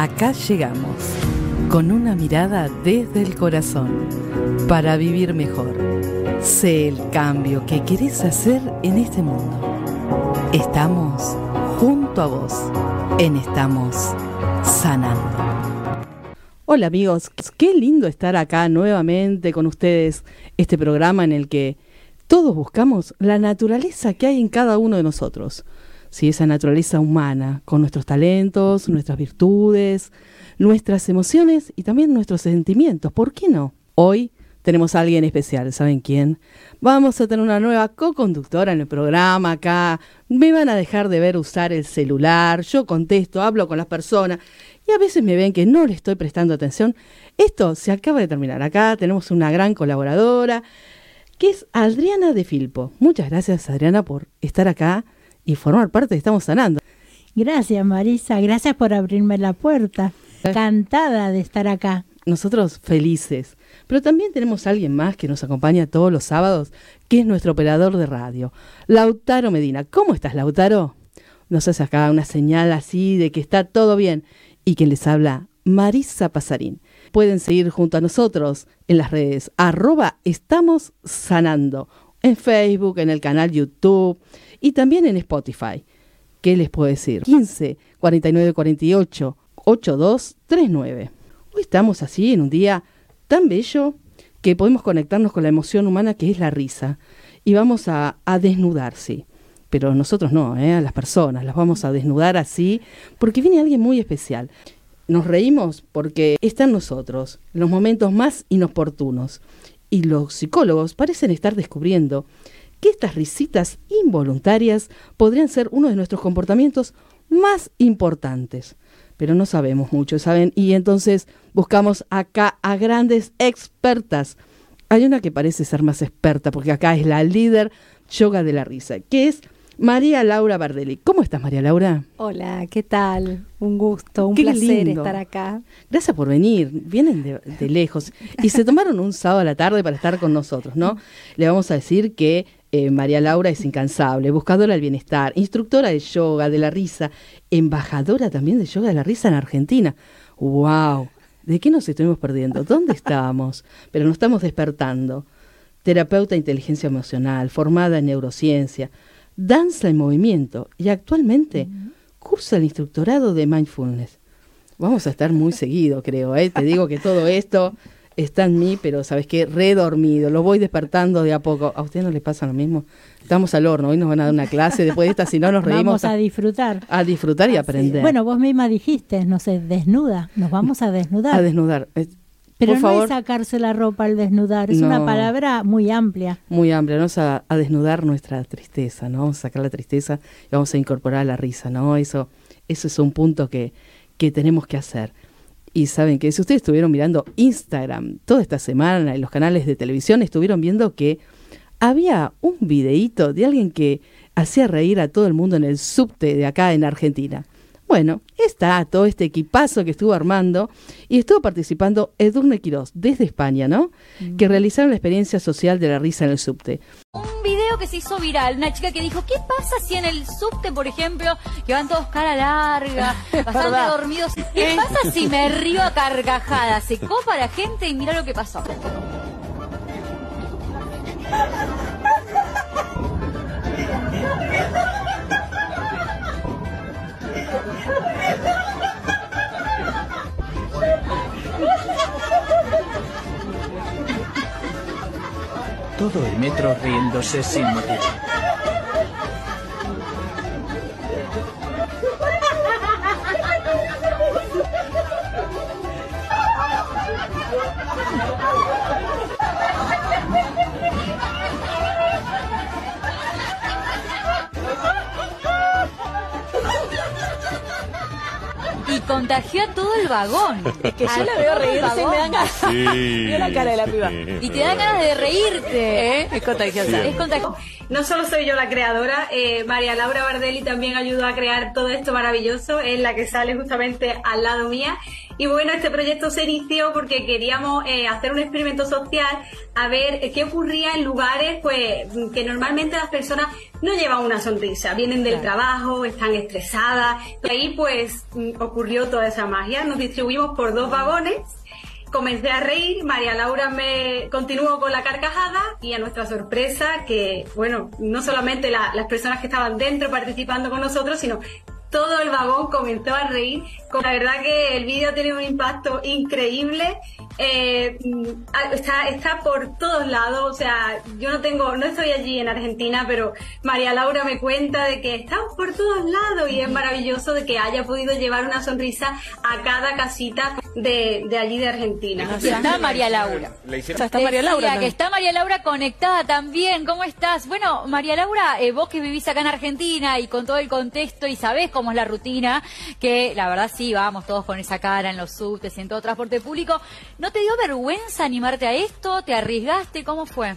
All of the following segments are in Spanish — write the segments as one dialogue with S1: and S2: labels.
S1: Acá llegamos, con una mirada desde el corazón, para vivir mejor. Sé el cambio que querés hacer en este mundo. Estamos junto a vos, en Estamos Sanando. Hola amigos, qué lindo estar acá nuevamente con ustedes, este programa en el que todos buscamos la naturaleza que hay en cada uno de nosotros si esa naturaleza humana, con nuestros talentos, nuestras virtudes, nuestras emociones y también nuestros sentimientos. ¿Por qué no? Hoy tenemos a alguien especial, ¿saben quién? Vamos a tener una nueva co-conductora en el programa acá. Me van a dejar de ver usar el celular, yo contesto, hablo con las personas y a veces me ven que no le estoy prestando atención. Esto se acaba de terminar. Acá tenemos una gran colaboradora que es Adriana de Filpo. Muchas gracias Adriana por estar acá y formar parte de Estamos Sanando.
S2: Gracias Marisa, gracias por abrirme la puerta. Encantada de estar acá.
S1: Nosotros felices. Pero también tenemos a alguien más que nos acompaña todos los sábados, que es nuestro operador de radio, Lautaro Medina. ¿Cómo estás, Lautaro? Nos hace acá una señal así de que está todo bien. Y quien les habla, Marisa Pasarín. Pueden seguir junto a nosotros en las redes arroba estamos sanando, en Facebook, en el canal YouTube y también en Spotify. ¿Qué les puedo decir? 15 49 48 82 39. Hoy estamos así en un día tan bello que podemos conectarnos con la emoción humana que es la risa y vamos a, a desnudar, sí. Pero nosotros no, ¿eh? a las personas, las vamos a desnudar así porque viene alguien muy especial. Nos reímos porque está en nosotros, en los momentos más inoportunos. Y los psicólogos parecen estar descubriendo que estas risitas involuntarias podrían ser uno de nuestros comportamientos más importantes. Pero no sabemos mucho, ¿saben? Y entonces buscamos acá a grandes expertas. Hay una que parece ser más experta, porque acá es la líder yoga de la risa, que es María Laura Bardelli. ¿Cómo estás, María Laura?
S2: Hola, ¿qué tal? Un gusto, un placer estar acá.
S1: Gracias por venir. Vienen de, lejos y se tomaron un sábado a la tarde para estar con nosotros, ¿no? Le vamos a decir que eh, María Laura es incansable, buscadora del bienestar, instructora de yoga, de la risa, embajadora también de yoga de la risa en Argentina. ¡Wow! ¿De qué nos estuvimos perdiendo? ¿Dónde estábamos? Pero nos estamos despertando. Terapeuta de inteligencia emocional, formada en neurociencia danza en movimiento y actualmente cursa el instructorado de mindfulness. Vamos a estar muy seguido, creo. ¿eh? Te digo que todo esto está en mí, pero sabes qué, redormido. Lo voy despertando de a poco. ¿A usted no le pasa lo mismo? Estamos al horno. Hoy nos van a dar una clase. Después de esta, si no nos reímos.
S2: Vamos a disfrutar.
S1: A disfrutar y aprender.
S2: Bueno, vos misma dijiste, no sé, desnuda. Nos vamos a desnudar.
S1: A desnudar.
S2: Pero no es sacarse la ropa al desnudar, es una palabra muy amplia.
S1: Muy amplia, vamos a, desnudar nuestra tristeza, ¿no? Vamos a sacar la tristeza y vamos a incorporar la risa, ¿no? Eso, eso es un punto que, que tenemos que hacer. Y saben que si ustedes estuvieron mirando Instagram toda esta semana en los canales de televisión, estuvieron viendo que había un videíto de alguien que hacía reír a todo el mundo en el subte de acá en Argentina. Bueno, está todo este equipazo que estuvo armando y estuvo participando Edurne Quirós desde España, ¿no? Que realizaron la experiencia social de la risa en el subte.
S3: Que se hizo viral, una chica que dijo, ¿qué pasa si en el subte, por ejemplo, que van todos cara larga, bastante dormidos, ¿qué pasa si me río a carcajadas? Se copa la gente y mira lo que pasó.
S4: Todo el metro riéndose sin motivo.
S3: Contagió a todo el vagón.
S5: Es que yo la veo reírse y me dan ganas. Sí, la cara de la piba.
S3: Y te dan ganas de reírte. ¿Eh? Es contagiosa. Es contagiosa.
S6: No solo soy yo la creadora, eh, María Laura Bardelli también ayudó a crear todo esto maravilloso, es la que sale justamente al lado mía. Y bueno, este proyecto se inició porque queríamos eh, hacer un experimento social a ver qué ocurría en lugares pues que normalmente las personas no llevan una sonrisa, vienen del trabajo, están estresadas. Y ahí pues mm, ocurrió toda esa magia. Nos distribuimos por dos vagones comencé a reír, María Laura me continuó con la carcajada y a nuestra sorpresa que, bueno, no solamente las personas que estaban dentro participando con nosotros, sino todo el vagón comenzó a reír. La verdad que el vídeo tiene un impacto increíble. Eh, mm, está, está por todos lados, o sea, yo no tengo, no estoy allí en Argentina, pero María Laura me cuenta de que está por todos lados y es maravilloso de que haya podido llevar una sonrisa a cada casita de, de allí de Argentina.
S3: está María Laura.
S5: está María Laura.
S3: que está María Laura conectada también. ¿Cómo estás? Bueno, María Laura, eh, vos que vivís acá en Argentina y con todo el contexto y sabés cómo es la rutina, que la verdad sí, vamos todos con esa cara en los subtes y en todo transporte público. ¿No te dio vergüenza animarte a esto? ¿Te arriesgaste? ¿Cómo fue?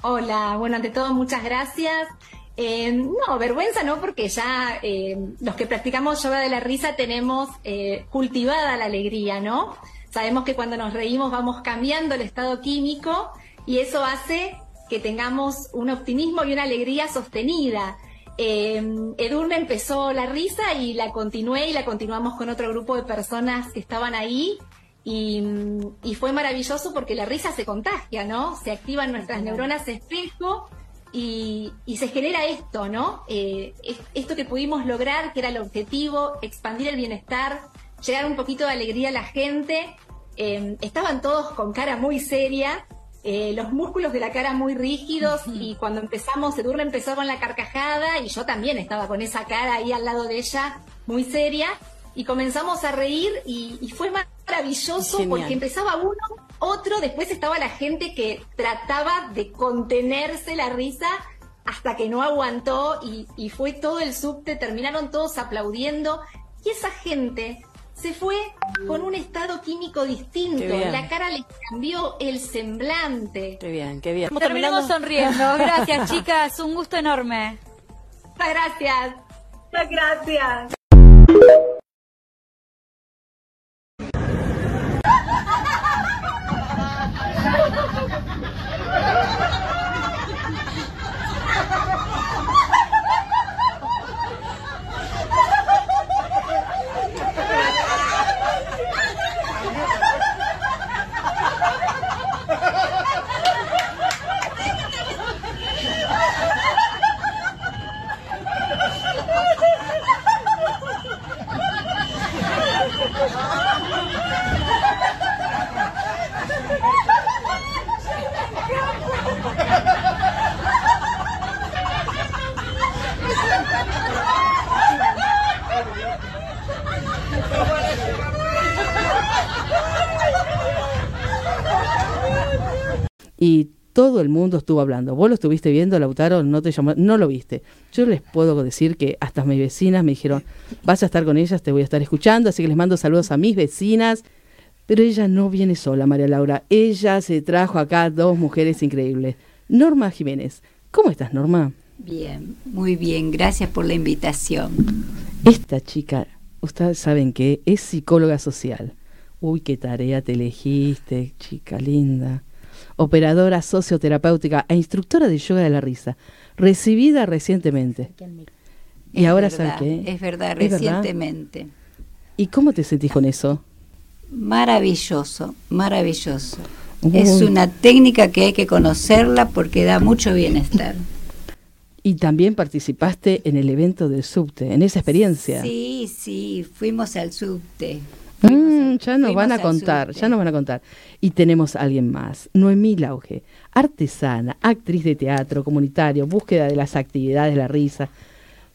S7: Hola, bueno, ante todo muchas gracias. Eh, no, vergüenza no, porque ya eh, los que practicamos yoga de la risa tenemos eh, cultivada la alegría, ¿no? Sabemos que cuando nos reímos vamos cambiando el estado químico y eso hace que tengamos un optimismo y una alegría sostenida. Edurne empezó la risa y la continué y la continuamos con otro grupo de personas que estaban ahí y, y, fue maravilloso porque la risa se contagia, ¿no? Se activan nuestras neuronas espejo y, se genera esto, ¿no? Eh, esto que pudimos lograr, que era el objetivo, expandir el bienestar, llegar un poquito de alegría a la gente. Em, estaban todos con cara muy seria, eh, los músculos de la cara muy rígidos y cuando empezamos, Edurne empezó con la carcajada y yo también estaba con esa cara ahí al lado de ella, muy seria, y comenzamos a reír y, y fue maravilloso porque empezaba uno otro, después estaba la gente que trataba de contenerse la risa hasta que no aguantó y, fue todo el subte, terminaron todos aplaudiendo. Y esa gente se fue con un estado químico distinto, la cara le cambió el semblante.
S5: Qué bien, qué bien.
S3: Terminamos sonriendo. Gracias, chicas, un gusto enorme.
S7: Muchas gracias.
S6: Muchas gracias. Mundo estuvo hablando. Vos lo estuviste viendo, Lautaro, no te llamó, no lo viste. Yo les puedo decir que hasta mis vecinas me dijeron, vas a estar con ellas, te voy a estar escuchando, así que les mando saludos a mis vecinas. Pero ella no viene sola, María Laura. Ella se trajo acá dos mujeres increíbles. Norma Jiménez. ¿Cómo estás, Norma?
S8: Bien, muy bien. Gracias por la invitación.
S1: Esta chica, ustedes saben que es psicóloga social. Uy, qué tarea te elegiste, chica linda operadora socioterapéutica e instructora de yoga de la risa, recibida recientemente. Y ahora
S8: verdad,
S1: qué?
S8: Es verdad, recientemente.
S1: ¿Y cómo te sentís con eso?
S8: Maravilloso, maravilloso. Es una técnica que hay que conocerla porque da mucho bienestar.
S1: Y también participaste en el evento del subte, en esa experiencia.
S8: Sí, sí, fuimos al subte.
S1: Mm, ya nos van a contar, ya nos van a contar. Y tenemos a alguien más, Noemí Lauge, artesana, actriz de teatro comunitario, búsqueda de las actividades de la risa.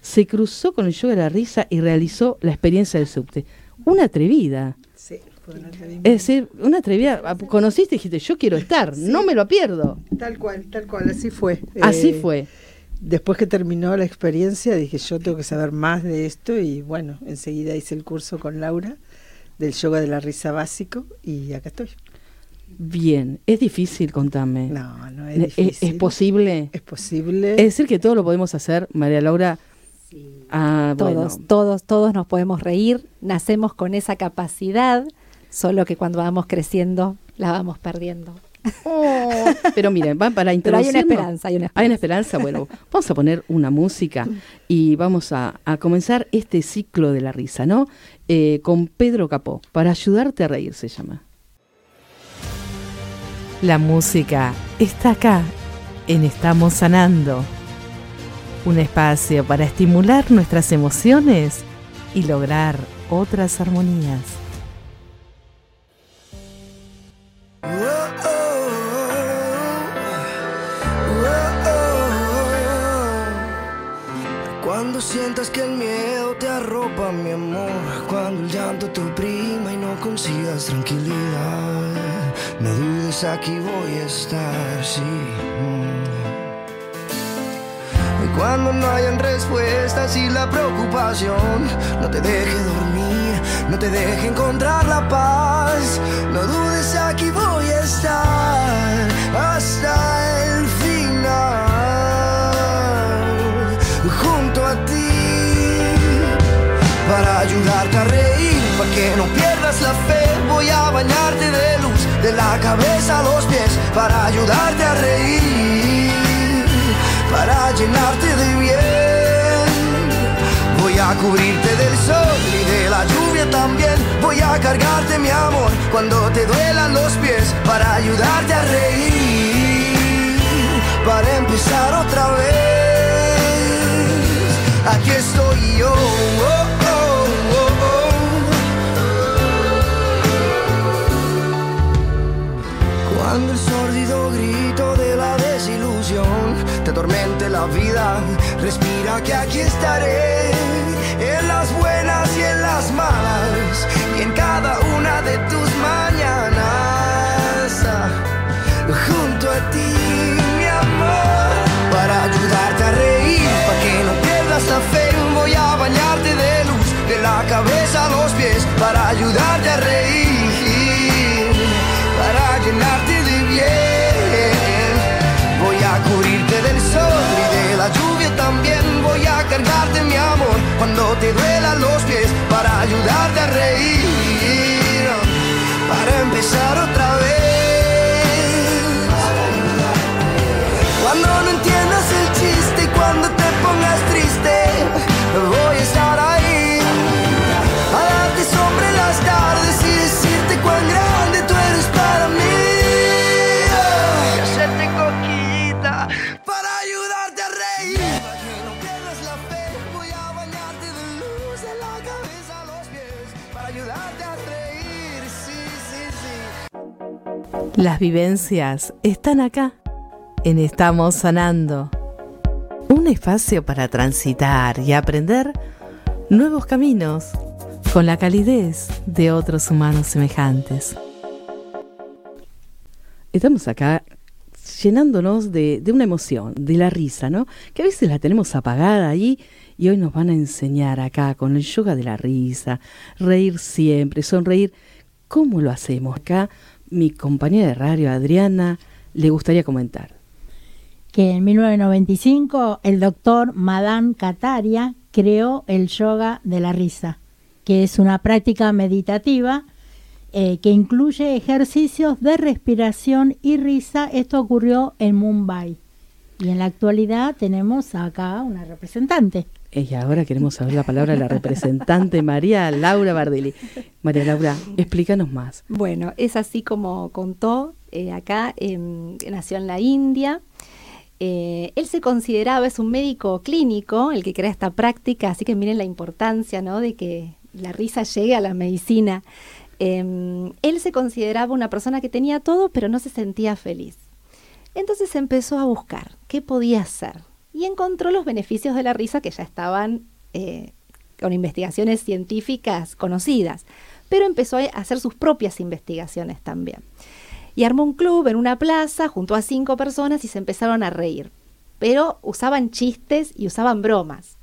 S1: Se cruzó con el yoga de la risa y realizó la experiencia del subte. Una atrevida.
S9: Sí, fue una atrevida.
S1: Es decir, una atrevida. Conociste y dijiste, yo quiero estar, no me lo pierdo.
S9: Tal cual, tal cual, así fue.
S1: Así
S9: Eh,
S1: fue.
S9: Después que terminó la experiencia, dije, yo tengo que saber más de esto y bueno, enseguida hice el curso con Laura del yoga de la risa básico y acá estoy.
S1: Bien, es difícil, contame.
S9: No, no es
S1: ¿Es,
S9: difícil.
S1: es posible?
S9: Es posible.
S1: Es decir, que todo lo podemos hacer, María Laura, Ah,
S10: todos, todos, todos nos podemos reír, nacemos con esa capacidad, solo que cuando vamos creciendo la vamos perdiendo.
S1: Oh. pero miren, van para introducir.
S10: hay una esperanza, hay una esperanza.
S1: Hay una esperanza. Bueno, vamos a poner una música y vamos a, comenzar este ciclo de la risa, ¿no? Eh, con Pedro Capó, para ayudarte a reír se llama.
S11: La música está acá, en Estamos Sanando. Un espacio para estimular nuestras emociones y lograr otras armonías.
S12: Cuando sientas que el miedo te arropa, mi amor. Cuando el llanto te oprima y no consigas tranquilidad. No dudes, aquí voy a estar, sí. Y cuando no hayan respuestas y la preocupación no te deje dormir, no te deje encontrar la paz. No dudes, aquí voy a estar hasta el ayudarte a reír, para que no pierdas la fe. Voy a bañarte de luz, de la cabeza a los pies, para ayudarte a reír, para llenarte de bien. Voy a cubrirte del sol y de la lluvia también. Voy a cargarte mi amor cuando te duelan los pies, para ayudarte a reír, para empezar otra vez. Aquí estoy yo. Cuando el sórdido grito de la desilusión te atormente la vida, respira que aquí estaré, en las buenas y en las malas, y en cada una de tus mañanas, junto a ti, mi amor, para ayudarte a reír, para que no pierdas la fe, voy a bañarte de luz, de la cabeza a los pies, para ayudarte a reír, para llenarte la lluvia también. Voy a cargarte mi amor cuando te duelan los pies para ayudarte a reír. Para empezar otra vez. Las
S11: vivencias están acá, en Estamos Sanando. Un espacio para transitar y aprender nuevos caminos con la calidez de otros humanos semejantes.
S1: Estamos acá llenándonos de, una emoción, de la risa, ¿no? Que a veces la tenemos apagada ahí y hoy nos van a enseñar acá con el yoga de la risa, reír siempre, sonreír. ¿Cómo lo hacemos acá? Mi compañera de radio, Adriana, le gustaría comentar.
S2: Que en 1995 el doctor Madan Kataria creó el yoga de la risa, que es una práctica meditativa eh, que incluye ejercicios de respiración y risa. Esto ocurrió en Mumbai. Y en la actualidad tenemos acá una representante.
S1: Y ahora queremos saber la palabra de la representante María Laura Bardelli. María Laura, explícanos más.
S10: Bueno, es así como contó eh, acá, nació en la India. Eh, él se consideraba, es un médico clínico, el que crea esta práctica, así que miren la importancia ¿no? de que la risa llegue a la medicina. Em, él se consideraba una persona que tenía todo, pero no se sentía feliz. Entonces empezó a buscar qué podía hacer y encontró los beneficios de la risa que ya estaban eh, con investigaciones científicas conocidas, pero empezó a hacer sus propias investigaciones también. Y armó un club en una plaza junto a cinco personas y se empezaron a reír, pero usaban chistes y usaban bromas.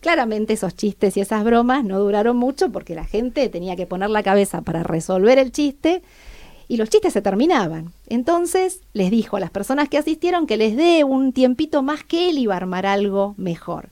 S10: Claramente esos chistes y esas bromas no duraron mucho porque la gente tenía que poner la cabeza para resolver el chiste y los chistes se terminaban. Entonces les dijo a las personas que asistieron que les dé un tiempito más que él iba a armar algo mejor.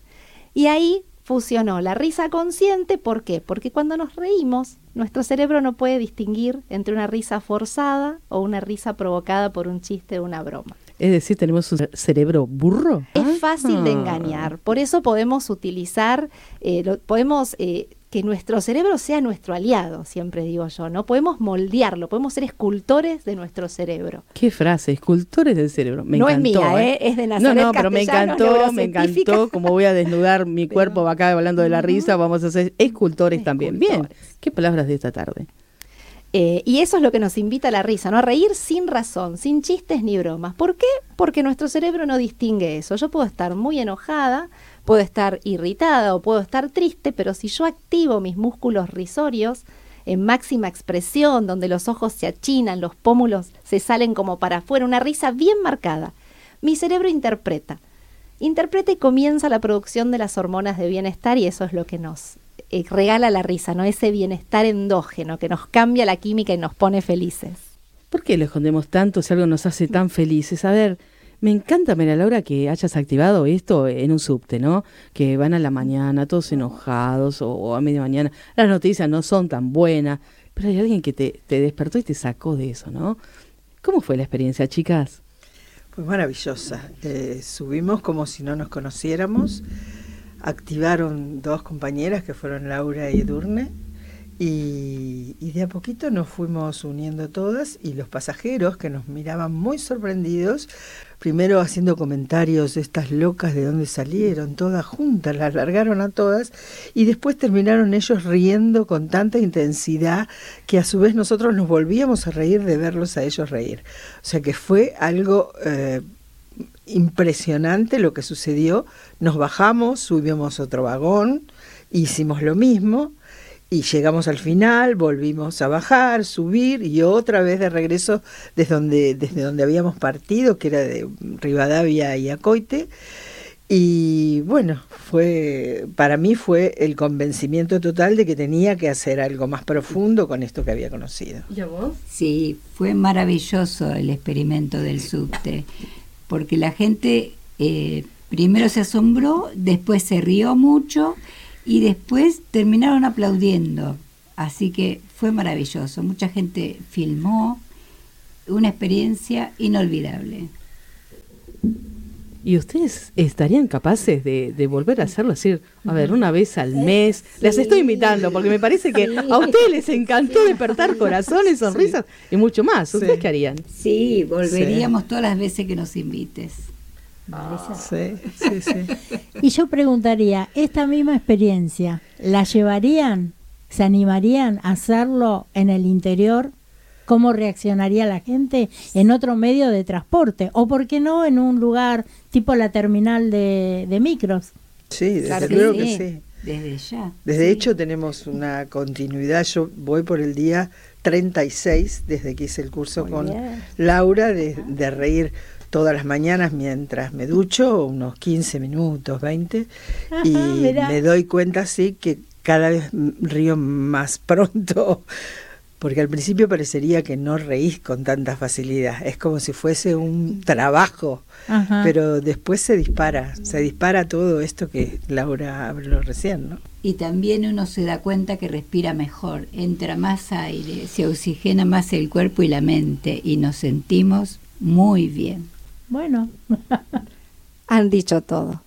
S10: Y ahí fusionó la risa consciente, ¿por qué? Porque cuando nos reímos, nuestro cerebro no puede distinguir entre una risa forzada o una risa provocada por un chiste o una broma.
S1: Es decir, tenemos un cerebro burro.
S10: Es fácil de
S1: Ah.
S10: engañar, por eso podemos utilizar, eh, lo- podemos eh, que nuestro cerebro sea nuestro aliado, siempre digo yo, ¿no? Podemos moldearlo, podemos ser escultores de nuestro cerebro.
S1: Qué frase, escultores del cerebro. Me
S10: No es mía, ¿eh? Es de
S1: No,
S10: Nazaret
S1: no, pero me encantó, me encantó. Como voy a desnudar mi cuerpo acá hablando de la risa, vamos a hacer escultores también. Bien, qué palabras de esta tarde.
S10: Eh, y eso es lo que nos invita a la risa, ¿no? A reír sin razón, sin chistes ni bromas. ¿Por qué? Porque nuestro cerebro no distingue eso. Yo puedo estar muy enojada, puedo estar irritada o puedo estar triste, pero si yo activo mis músculos risorios en máxima expresión, donde los ojos se achinan, los pómulos se salen como para afuera, una risa bien marcada, mi cerebro interpreta. Interpreta y comienza la producción de las hormonas de bienestar y eso es lo que nos eh, regala la risa, ¿no? Ese bienestar endógeno que nos cambia la química y nos pone felices.
S1: ¿Por qué lo escondemos tanto si algo nos hace tan felices? A ver, me encanta, María Laura, que hayas activado esto en un subte, ¿no? Que van a la mañana todos enojados o, a media mañana. Las noticias no son tan buenas, pero hay alguien que te, te despertó y te sacó de eso, ¿no? ¿Cómo fue la experiencia, chicas?
S9: Pues maravillosa. Eh, subimos como si no nos conociéramos. Activaron dos compañeras que fueron Laura y Edurne. Y, de a poquito nos fuimos uniendo todas y los pasajeros que nos miraban muy sorprendidos, primero haciendo comentarios, estas locas de dónde salieron, todas juntas, las largaron a todas y después terminaron ellos riendo con tanta intensidad que a su vez nosotros nos volvíamos a reír de verlos a ellos reír. O sea que fue algo eh, impresionante lo que sucedió. Nos bajamos, subimos otro vagón, hicimos lo mismo y llegamos al final, volvimos a bajar, subir y otra vez de regreso desde donde, desde donde habíamos partido, que era de Rivadavia y Acoite. Y bueno, fue para mí fue el convencimiento total de que tenía que hacer algo más profundo con esto que había conocido.
S1: ¿Y a vos?
S8: Sí, fue maravilloso el experimento del subte, porque la gente eh, primero se asombró, después se rió mucho y después terminaron aplaudiendo. Así que fue maravilloso. Mucha gente filmó, una experiencia inolvidable.
S1: ¿Y ustedes estarían capaces de, de volver a hacerlo? Decir, a ver, una vez al mes. Las estoy invitando porque me parece que a ustedes les encantó despertar corazones, sonrisas y mucho más. ¿Ustedes qué harían?
S8: Sí, volveríamos todas las veces que nos invites.
S9: Sí, sí, sí.
S2: Y yo preguntaría, ¿esta misma experiencia la llevarían, se animarían a hacerlo en el interior? ¿Cómo reaccionaría la gente en otro medio de transporte? ¿O por qué no en un lugar tipo la terminal de, de micros?
S9: Sí, desde
S8: Claro
S9: luego
S8: sí.
S9: que sí.
S8: Desde ya.
S9: Desde
S8: Sí.
S9: hecho tenemos una continuidad. Yo voy por el día 36 desde que hice el curso
S10: Muy
S9: con
S10: bien.
S9: Laura de, de reír todas las mañanas mientras me ducho, unos 15 minutos, 20,
S2: Ajá,
S9: y
S2: mirá.
S9: me doy cuenta sí que cada vez río más pronto, porque al principio parecería que no reís con tanta facilidad, es como si fuese un trabajo,
S2: Ajá.
S9: pero después se dispara, se dispara todo esto que Laura habló recién, ¿no?
S8: Y también uno se da cuenta que respira mejor, entra más aire, se oxigena más el cuerpo y la mente y nos sentimos muy bien.
S2: Bueno,
S10: Han dicho todo.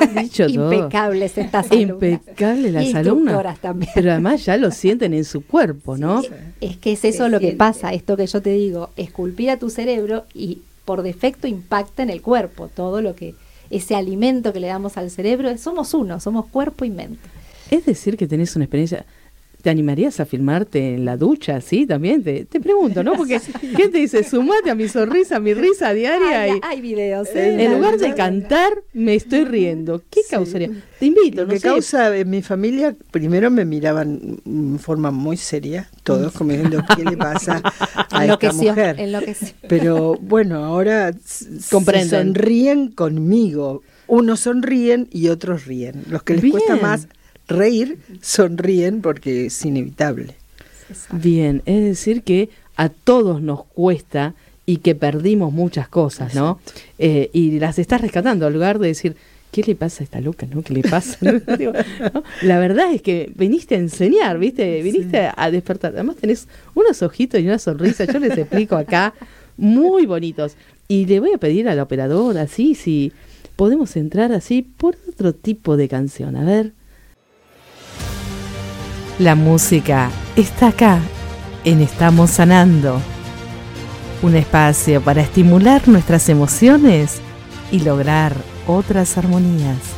S1: Han dicho todo.
S10: Impecables estas alumnas.
S1: Impecable las alumnas.
S10: también.
S1: Pero además ya lo sienten en su cuerpo, ¿no?
S10: Es que es eso
S8: Se
S10: lo que
S8: siente.
S10: pasa, esto que yo te digo, esculpir a tu cerebro y por defecto impacta en el cuerpo, todo lo que, ese alimento que le damos al cerebro, somos uno, somos cuerpo y mente.
S1: Es decir, que tenés una experiencia. ¿Te animarías a filmarte en la ducha? Sí, también. Te, te pregunto, ¿no? Porque, ¿qué te dice? Sumate a mi sonrisa, a mi risa diaria.
S10: Hay,
S1: y
S10: hay videos.
S9: Eh,
S1: en lugar de cantar, me estoy riendo. ¿Qué causaría? Te invito,
S9: Lo
S1: no
S9: que
S1: sé.
S9: causa en mi familia, primero me miraban en forma muy seria, todos como diciendo, ¿qué le pasa a esta mujer?
S10: enloqueció.
S9: Pero bueno, ahora se sonríen conmigo. Unos sonríen y otros ríen. Los que les
S1: Bien.
S9: cuesta más reír, sonríen porque es inevitable.
S1: Bien, es decir que a todos nos cuesta y que perdimos muchas cosas, ¿no? Eh, y las estás rescatando, al lugar de decir, ¿qué le pasa a esta loca, no? ¿Qué le pasa? La verdad es que viniste a enseñar, ¿viste? Viniste a despertar. Además tenés unos ojitos y una sonrisa, yo les explico acá, muy bonitos. Y le voy a pedir a la operadora, así, si podemos entrar así por otro tipo de canción. A ver.
S11: La música está acá, en Estamos Sanando. Un espacio para estimular nuestras emociones y lograr otras armonías.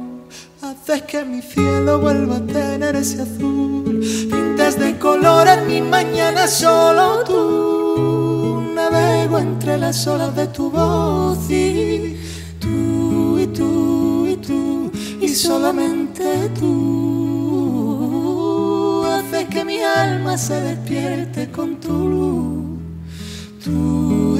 S12: Haces que mi cielo vuelva a tener ese azul. Pintas de color en mi mañana solo tú. Navego entre las olas de tu voz y tú y tú y tú y solamente tú haces que mi alma se despierte con tu luz. Tú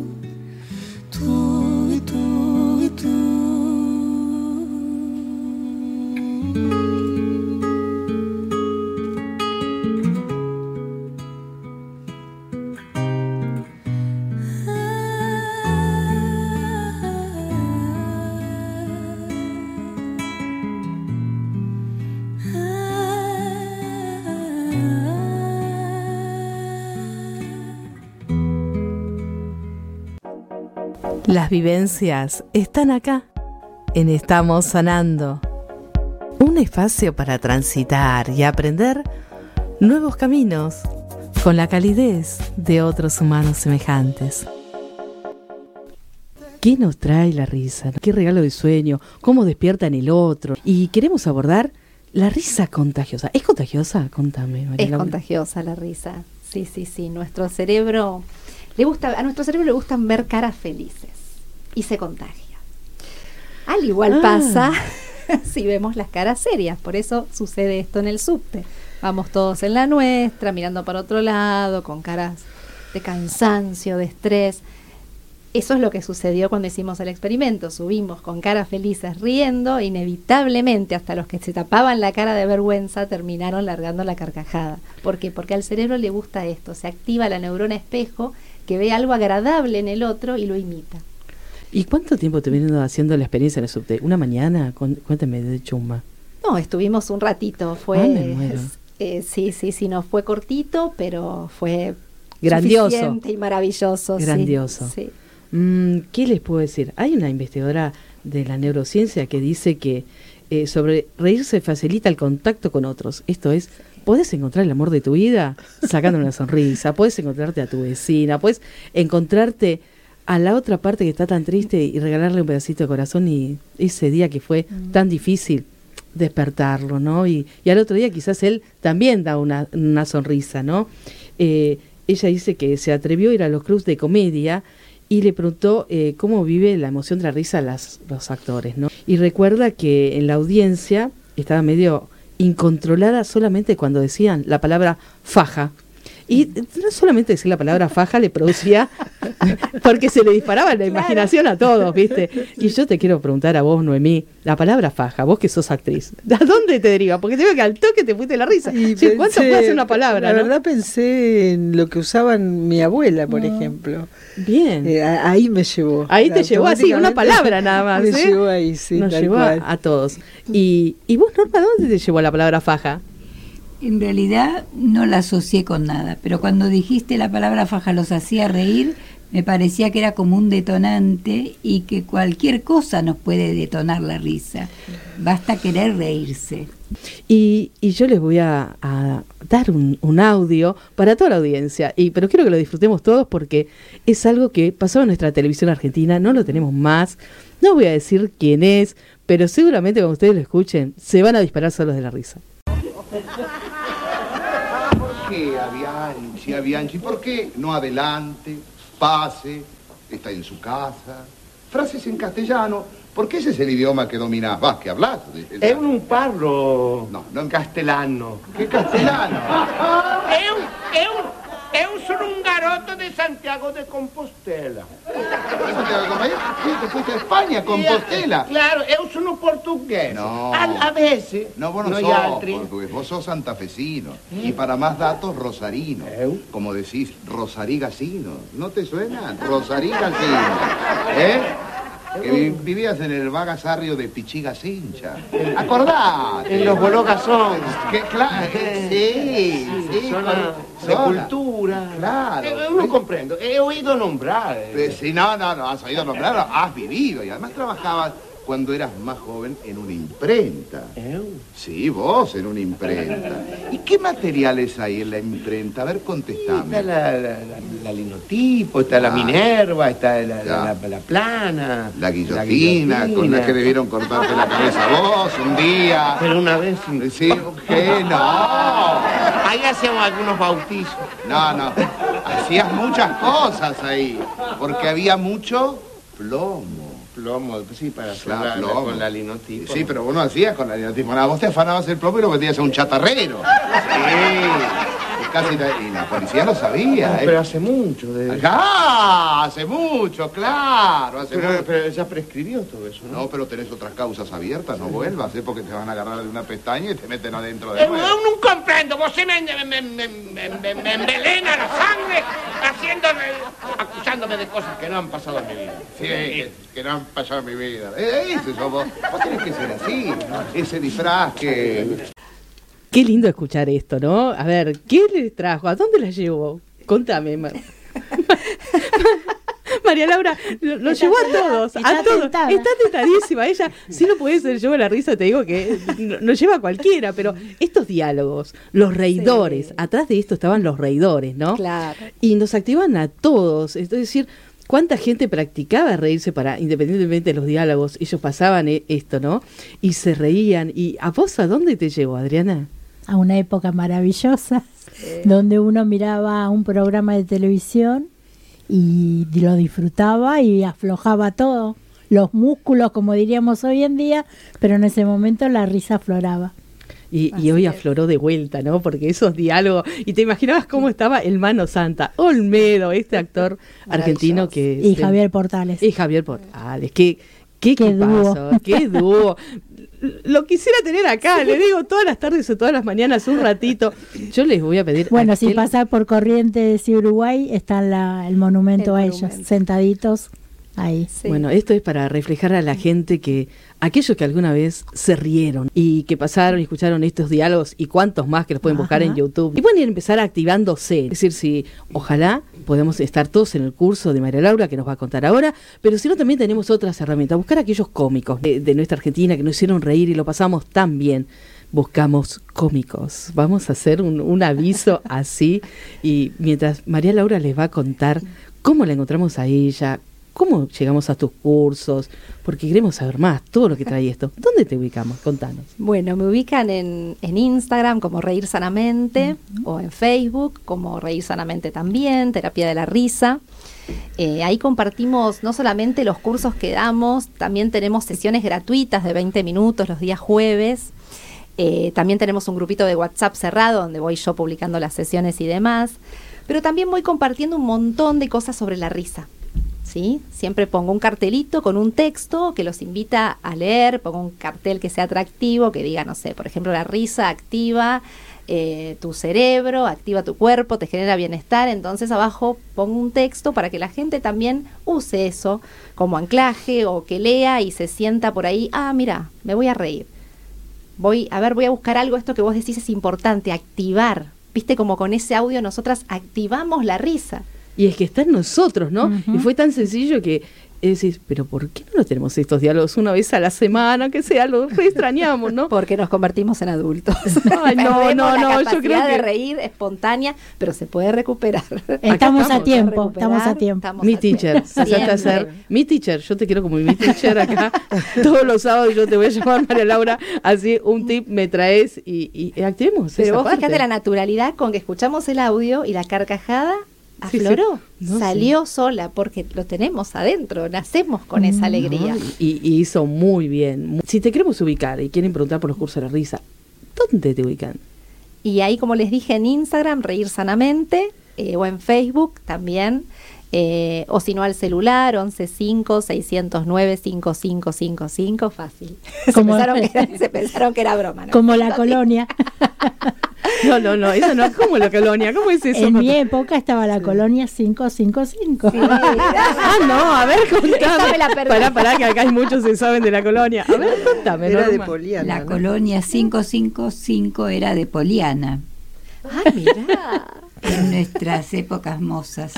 S11: Vivencias están acá, en Estamos Sanando. Un espacio para transitar y aprender nuevos caminos con la calidez de otros humanos semejantes.
S1: ¿Qué nos trae la risa? ¿Qué regalo de sueño? ¿Cómo despierta en el otro? Y queremos abordar la risa contagiosa. ¿Es contagiosa? Contame. María
S10: Es
S1: Laura.
S10: contagiosa la risa. Sí, sí, sí. Nuestro cerebro le gusta, a nuestro cerebro le gustan ver caras felices y se contagia. Al igual
S1: Ah.
S10: pasa si vemos las caras serias. Por eso sucede esto en el subte. Vamos todos en la nuestra, mirando para otro lado, con caras de cansancio, de estrés. Eso es lo que sucedió cuando hicimos el experimento. Subimos con caras felices riendo, inevitablemente hasta los que se tapaban la cara de vergüenza terminaron largando la carcajada. ¿Por qué? Porque al cerebro le gusta esto, se activa la neurona espejo que ve algo agradable en el otro y lo imita.
S1: ¿Y cuánto tiempo te vienen haciendo la experiencia en el subte? ¿Una mañana? Cuéntame de chumba.
S10: No, estuvimos un ratito, fue...
S1: Ah, me muero.
S10: eh, sí, sí, sí, no fue cortito, pero fue
S1: Grandioso.
S10: suficiente y maravilloso.
S1: Grandioso.
S10: sí.
S1: Mm, ¿Qué les puedo decir? Hay una investigadora de la neurociencia que dice que eh, sobre reírse facilita el contacto con otros. Esto es, puedes encontrar el amor de tu vida sacando una sonrisa, puedes encontrarte a tu vecina, puedes encontrarte a la otra parte que está tan triste y regalarle un pedacito de corazón y ese día que fue
S2: Mm.
S1: tan difícil despertarlo, ¿no? Y, y al otro día quizás él también da una, una sonrisa, ¿no? Eh, ella dice que se atrevió a ir a los clubs de comedia y le preguntó eh, cómo vive la emoción de la risa las, los actores, ¿no? Y recuerda que en la audiencia estaba medio incontrolada solamente cuando decían la palabra faja. Y no solamente decir la palabra faja le producía, porque se le disparaba la imaginación a todos, ¿viste? Y yo te quiero preguntar a vos, Noemí, la palabra faja, vos que sos actriz, ¿a dónde te deriva? Porque te veo que al toque te fuiste la risa.
S9: Y
S1: Sí, ¿Cuánto puede ser una palabra?
S9: La
S1: no?
S9: verdad pensé en lo que usaban mi abuela, por
S1: Ah.
S9: ejemplo.
S1: Bien.
S9: Eh, ahí me llevó.
S1: Ahí te llevó así, una palabra nada más.
S9: Me
S1: ¿eh?
S9: llevó ahí, sí,
S1: Nos
S9: tal
S1: llevó
S9: cual.
S1: a, a todos. Y, ¿Y vos, Norma, dónde te llevó la palabra faja?
S8: En realidad no la asocié con nada, pero cuando dijiste la palabra faja los hacía reír, me parecía que era como un detonante y que cualquier cosa nos puede detonar la risa. Basta querer reírse.
S1: Y, y yo les voy a, a dar un, un audio para toda la audiencia, y, pero quiero que lo disfrutemos todos porque es algo que pasó en nuestra televisión argentina, no lo tenemos más, no voy a decir quién es, pero seguramente cuando ustedes lo escuchen se van a disparar solos de la risa.
S13: ¿Por qué a Bianchi? ¿Por qué no adelante, pase, está en su casa? Frases en castellano, porque ese es el idioma che dominás. Va, che hablas?
S14: È un parlo
S13: No, non
S14: castellano.
S13: Che castellano?
S14: È un, un, sono un garotto di Santiago de Compostela.
S13: Santiago de Compostela? Sì, che fuiste a Spagna, a Compostela.
S14: Claro, io sono portoghese.
S13: No.
S14: A, a veces,
S13: No, vos no
S14: noi
S13: sos
S14: altri.
S13: portugués, vos sos santafesino. Y para más datos, rosarino. Como decís, rosarigacino. ¿No te suena? Rosarigacino. ¿Eh? Que vi- vivías en el vagasarrio de Pichiga Cincha. Acordate.
S14: En los Bologazón.
S13: Que, claro, sí, sí.
S14: Zona de
S13: zona.
S14: cultura.
S13: Claro.
S14: Eh, non comprendo, he oído nombrar. eh.
S13: Eh, Sí, no, no, no, has oído nombrar, has vivido y además trabajabas cuando eras más joven en una imprenta. Sí, vos en una imprenta. ¿Y qué materiales hay en la imprenta? A ver, contestame.
S14: Está la, la, la- la linotipo, está la
S13: Ah.
S14: Minerva, está la, plana.
S13: La guillotina, con la que debieron cortarte la cabeza vos un día.
S14: Pero una vez...
S13: Sí, ¿qué? No.
S14: Ahí hacíamos algunos bautizos.
S13: No, no. Hacías muchas cosas ahí. Porque había mucho plomo.
S14: Plomo, sí, para
S13: Claro,
S14: la- con la linotipo.
S13: Sí, pero vos no hacías con la linotipo nada. Vos te afanabas el plomo y lo metías a un chatarrero. Sí. Casi y la policía lo sabía,
S14: No,
S13: ¿eh?
S14: pero hace mucho de
S13: ¡Ah! Hace mucho, claro. Hace
S14: Pero,
S13: mucho.
S14: pero ya prescribió todo eso, ¿no?
S13: No, pero tenés otras causas abiertas, no vuelvas, ¿eh? Porque te van a agarrar de una pestaña y te meten adentro de
S14: Eh,
S13: nuevo.
S14: no, comprendo, vos me, me, me, me, me, me- me envenena la sangre haciéndome, acusándome de cosas que no han pasado en mi vida.
S13: Sí, que, que no han pasado en mi vida. Eh, ese sos vos. Vos tenés que ser así. Ese disfraz que...
S1: Qué lindo escuchar esto, ¿no? A ver, ¿qué le trajo? ¿A dónde la llevó? Contame, Mar- María Laura, lo, llevó a todos,
S2: está
S1: a todos.
S2: tentada.
S1: Está tentadísima. Ella, si no puede ser yo la risa, te digo que no, no lleva a cualquiera, pero estos diálogos, los reidores, atrás de esto estaban los reidores, ¿no?
S10: Claro.
S1: Y nos activan a todos. Es decir, ¿cuánta gente practicaba reírse para, independientemente de los diálogos, ellos pasaban e- esto, ¿no? Y se reían. ¿Y a vos a dónde te llevó, Adriana?
S2: A una época maravillosa, donde uno miraba un programa de televisión y lo disfrutaba y aflojaba todo, los músculos, como diríamos hoy en día, pero en ese momento la risa afloraba.
S1: Y, y hoy afloró de vuelta, ¿no? Porque esos diálogos. Y te imaginabas cómo estaba el Mano Santa, Olmedo, este actor argentino que.
S2: Y Javier Portales.
S1: Y Javier Portales. Qué, qué,
S2: Qué dúo.
S1: qué dúo. Lo quisiera tener acá, le digo todas las tardes o todas las mañanas un ratito. Yo les voy a pedir.
S2: Bueno,
S1: a
S2: si
S1: aquel-
S2: pasar por Corrientes y Uruguay, está la- el monumento
S10: El
S2: a
S10: monumento.
S2: ellos, sentaditos ahí.
S1: Bueno, esto es para reflejar a la gente que aquellos que alguna vez se rieron y que pasaron y escucharon estos diálogos y cuantos más que los pueden buscar en YouTube y pueden ir a empezar activándose. Es decir, si ojalá podemos estar todos en el curso de María Laura que nos va a contar ahora, pero si no también tenemos otras herramientas, buscar aquellos cómicos de, de nuestra Argentina que nos hicieron reír y lo pasamos tan bien. Buscamos cómicos. Vamos a hacer un, un aviso así y mientras María Laura les va a contar cómo la encontramos a ella, cómo llegamos a tus cursos, porque queremos saber más, todo lo que trae esto. ¿Dónde te ubicamos? Contanos.
S10: Bueno, me ubican en, en Instagram como Reír Sanamente o en Facebook como Reír Sanamente también, Terapia de la Risa. Eh, ahí compartimos no solamente los cursos que damos, también tenemos sesiones gratuitas de 20 minutos los días jueves. Eh, también tenemos un grupito de WhatsApp cerrado donde voy yo publicando las sesiones y demás. Pero también voy compartiendo un montón de cosas sobre la risa. ¿Sí? Siempre pongo un cartelito con un texto que los invita a leer, pongo un cartel que sea atractivo, que diga, no sé, por ejemplo, la risa activa eh, tu cerebro, activa tu cuerpo, te genera bienestar, entonces abajo pongo un texto para que la gente también use eso como anclaje o que lea y se sienta por ahí, ah, mira, me voy a reír. Voy, a ver, voy a buscar algo, esto que vos decís es importante, activar. Viste como con ese audio nosotras activamos la risa.
S1: Y es que está en nosotros, ¿no? Y fue tan sencillo que decís, pero ¿por qué no tenemos estos diálogos una vez a la semana? Que sea, lo re extrañamos, ¿no?
S10: Porque nos convertimos en adultos.
S1: Ay, no, no,
S10: la
S1: no, yo creo que...
S10: de reír espontánea, pero se puede recuperar.
S2: Estamos a tiempo,
S10: recuperar,
S2: estamos a tiempo.
S10: estamos
S1: Mi
S10: a
S1: teacher, pasaste a ser mi teacher, yo te quiero como mi teacher acá. Todos los sábados yo te voy a llamar María Laura, así un tip me traes y, y activemos
S10: Pero
S1: esa
S10: vos
S1: parte.
S10: fíjate la naturalidad con que escuchamos el audio y la carcajada
S1: Sí, sí.
S10: afloró,
S1: No,
S10: salió sola, porque lo tenemos adentro, nacemos con esa alegría.
S1: Y, y hizo muy bien. Si te queremos ubicar y quieren preguntar por los cursos de la risa, ¿dónde te ubican?
S10: Y ahí, como les dije, en Instagram, Reír Sanamente, eh, o en Facebook también, eh, o si no al celular, 115-609-5555, fácil. Se pensaron, que era, se pensaron que era broma. ¿no?
S2: Como la colonia.
S1: No, no, no, eso no es como la colonia, ¿cómo es eso?
S2: En mi época estaba la colonia 555.
S1: Ah, no, a ver, contame.
S10: la.
S1: Pará, pará, que acá hay muchos que saben de la colonia. A ver, contame.
S9: Era de. Poliana.
S8: La
S9: ¿no?
S8: colonia 555 era de Poliana,
S10: Ay, mirá.
S8: En nuestras épocas mozas.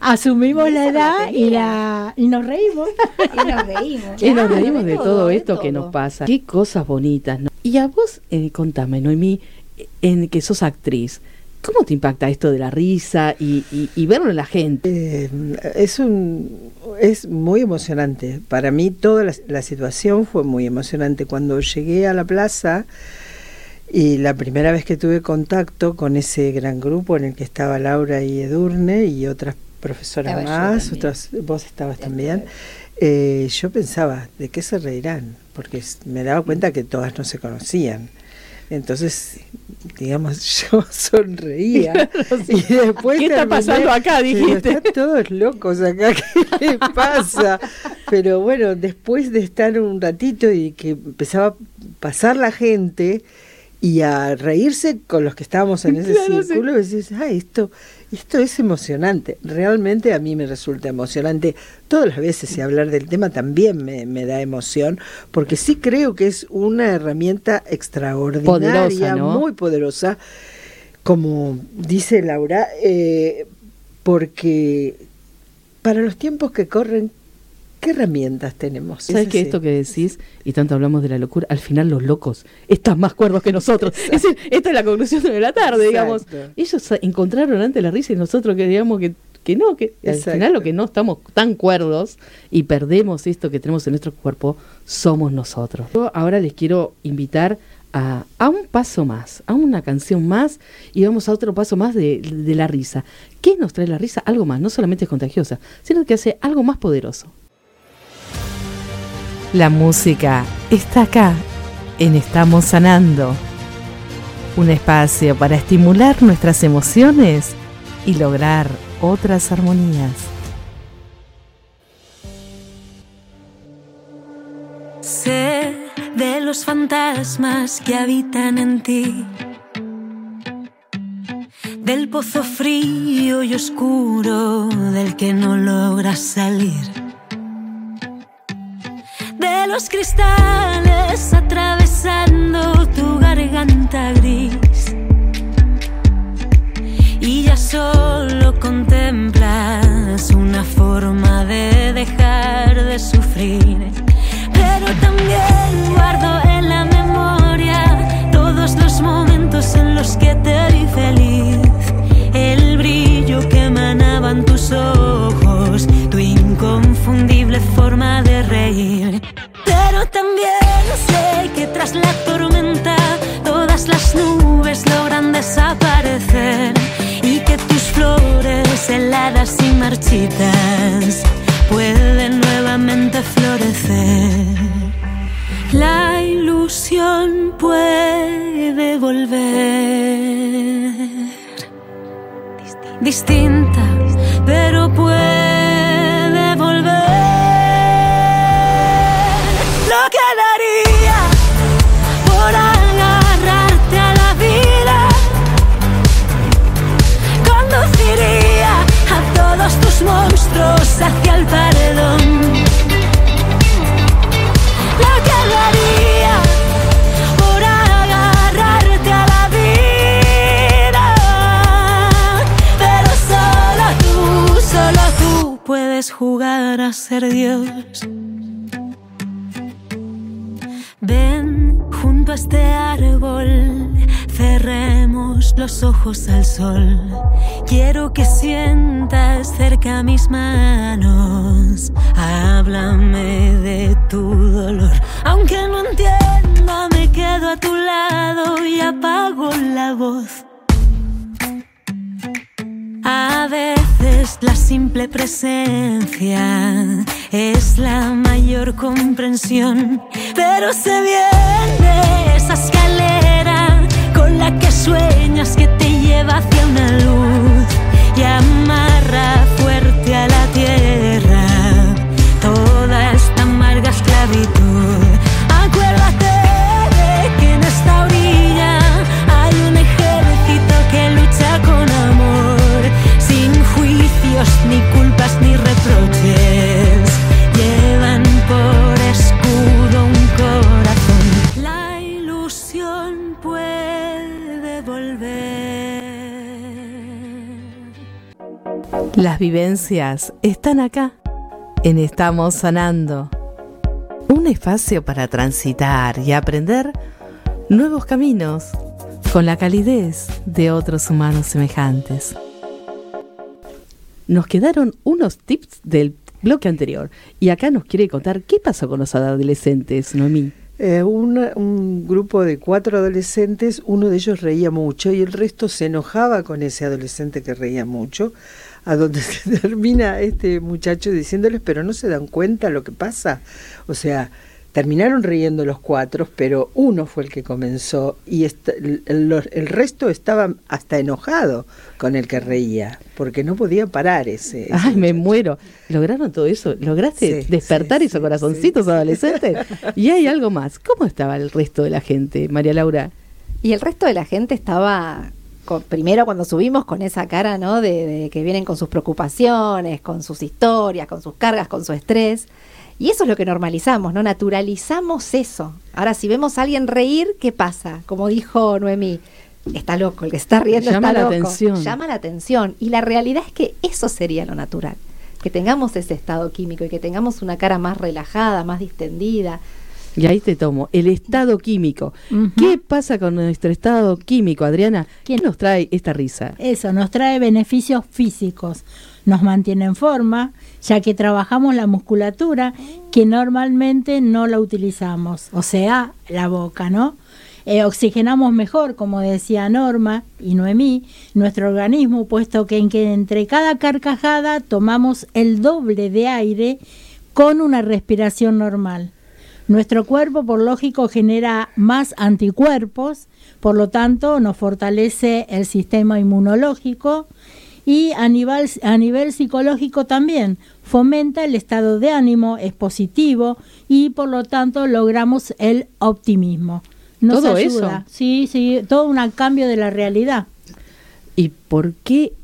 S2: Asumimos la edad y, la, y nos reímos.
S10: Y nos reímos.
S1: Y nos reímos de todo
S10: de
S1: esto que nos pasa. Qué cosas bonitas, ¿no? Y a vos, eh, contame, Noemí, en que sos actriz, ¿cómo te impacta esto de la risa y, y- y verlo en la gente?
S9: Eh, es un es muy emocionante. Para mí toda la, la situación fue muy emocionante. Cuando llegué a la plaza y la primera vez que tuve contacto con ese gran grupo en el que estaba Laura y Edurne y otras profesoras
S10: Estaba
S9: más, otras vos estabas también. eh, yo pensaba, ¿de qué se reirán? Porque me daba cuenta que todas no se conocían. Entonces, digamos, yo sonreía. Y después
S1: ¿Qué está
S9: terminé-
S1: pasando acá? Dijiste.
S9: Están todos locos acá, ¿qué les pasa? Pero bueno, después de estar un ratito y que empezaba a pasar la gente y a reírse con los que estábamos en ese
S1: Claro, sí.
S9: círculo, decís, ay, esto, esto es emocionante. Realmente a mí me resulta emocionante. Todas las veces y hablar del tema también me, me da emoción, porque sí creo que es una herramienta extraordinaria,
S1: Poderosa, ¿no?
S9: muy poderosa, como dice Laura, eh, porque para los tiempos que corren, ¿qué herramientas tenemos?
S1: ¿Sabes
S9: Es
S1: que esto que decís, y tanto hablamos de la locura, al final los locos están más cuerdos que nosotros? Es decir, esta es la conclusión de la tarde, digamos. Ellos encontraron antes la risa y nosotros que digamos que, que no, que al final lo que no estamos tan cuerdos y perdemos esto que tenemos en nuestro cuerpo, somos nosotros. Yo ahora les quiero invitar a, a un paso más, a una canción más y vamos a otro paso más de, de la risa. ¿Qué nos trae la risa? Algo más, no solamente es contagiosa, sino que hace algo más poderoso.
S11: La música está acá, en Estamos Sanando. Un espacio para estimular nuestras emociones y lograr otras armonías.
S15: Sé de los fantasmas que habitan en ti, del pozo frío y oscuro del que no logras salir, los cristales atravesando tu garganta gris, solo contemplas una forma de dejar de sufrir. Pero también guardo en la memoria todos los momentos en los que te vi feliz. El brillo que emanaban tus ojos, tu inconfundible forma de reír. Tras la tormenta todas las nubes logran desaparecer y que tus flores heladas y marchitas pueden nuevamente florecer. La ilusión puede volver distinta, pero puede hacia el paredón. Lo que daría por agarrarte a la vida, pero solo tú, solo tú puedes jugar a ser Dios. Ven junto a este árbol, cerremos los ojos al sol. Quiero que sientas cerca mis manos. Háblame de tu dolor. Aunque no entienda, me quedo a tu lado y apago la voz. A veces la simple presencia es la mayor comprensión, pero se viene esa escalera la que sueñas que te lleva hacia una luz y amarra fuerte a la tierra toda esta amarga esclavitud.
S11: Las vivencias están acá, en Estamos Sanando. Un espacio para transitar y aprender nuevos caminos con la calidez de otros humanos semejantes. Nos quedaron unos tips del bloque anterior y acá nos quiere contar qué pasó con los adolescentes, Noemí.
S9: Eh, un grupo de cuatro adolescentes, uno de ellos reía mucho y el resto se enojaba con ese adolescente que reía mucho, a donde se termina este muchacho diciéndoles, pero no se dan cuenta lo que pasa. O sea, terminaron riendo los cuatro, pero uno fue el que comenzó y el, el- resto estaba hasta enojado con el que reía, porque no podía parar ese. ese
S1: Ay, me muero. ¿Lograron todo eso? ¿Lograste
S9: Sí,
S1: despertar esos corazoncitos adolescentes? Y hay algo más. ¿Cómo estaba el resto de la gente, María Laura?
S10: Y el resto de la gente estaba, con- primero cuando subimos, con esa cara, ¿no? De, de que vienen con sus preocupaciones, con sus historias, con sus cargas, con su estrés. Y eso es lo que normalizamos, ¿no? Naturalizamos eso. Ahora, si vemos a alguien reír, ¿qué pasa? Como dijo Noemí, está loco, el que está riendo
S1: Llama
S10: está
S1: la
S10: loco.
S1: atención.
S10: Llama la atención. Y la realidad es que eso sería lo natural. Que tengamos ese estado químico y que tengamos una cara más relajada, más distendida.
S1: Y ahí te tomo. El estado químico. ¿Qué pasa con nuestro estado químico, Adriana? ¿Qué nos trae esta risa?
S2: Eso nos trae beneficios físicos, nos mantiene en forma, ya que trabajamos la musculatura que normalmente no la utilizamos, o sea, la boca, ¿no? Eh, oxigenamos mejor, como decía Norma y Noemí, nuestro organismo, puesto que, en que entre cada carcajada tomamos el doble de aire con una respiración normal. Nuestro cuerpo, por lógico, genera más anticuerpos, por lo tanto, nos fortalece el sistema inmunológico y a nivel, a nivel psicológico también fomenta el estado de ánimo, es positivo y por lo tanto logramos el optimismo. Nos
S1: ¿Todo
S2: ayuda.
S1: eso?
S2: Sí, sí, todo un cambio de la realidad.
S1: ¿Y por qué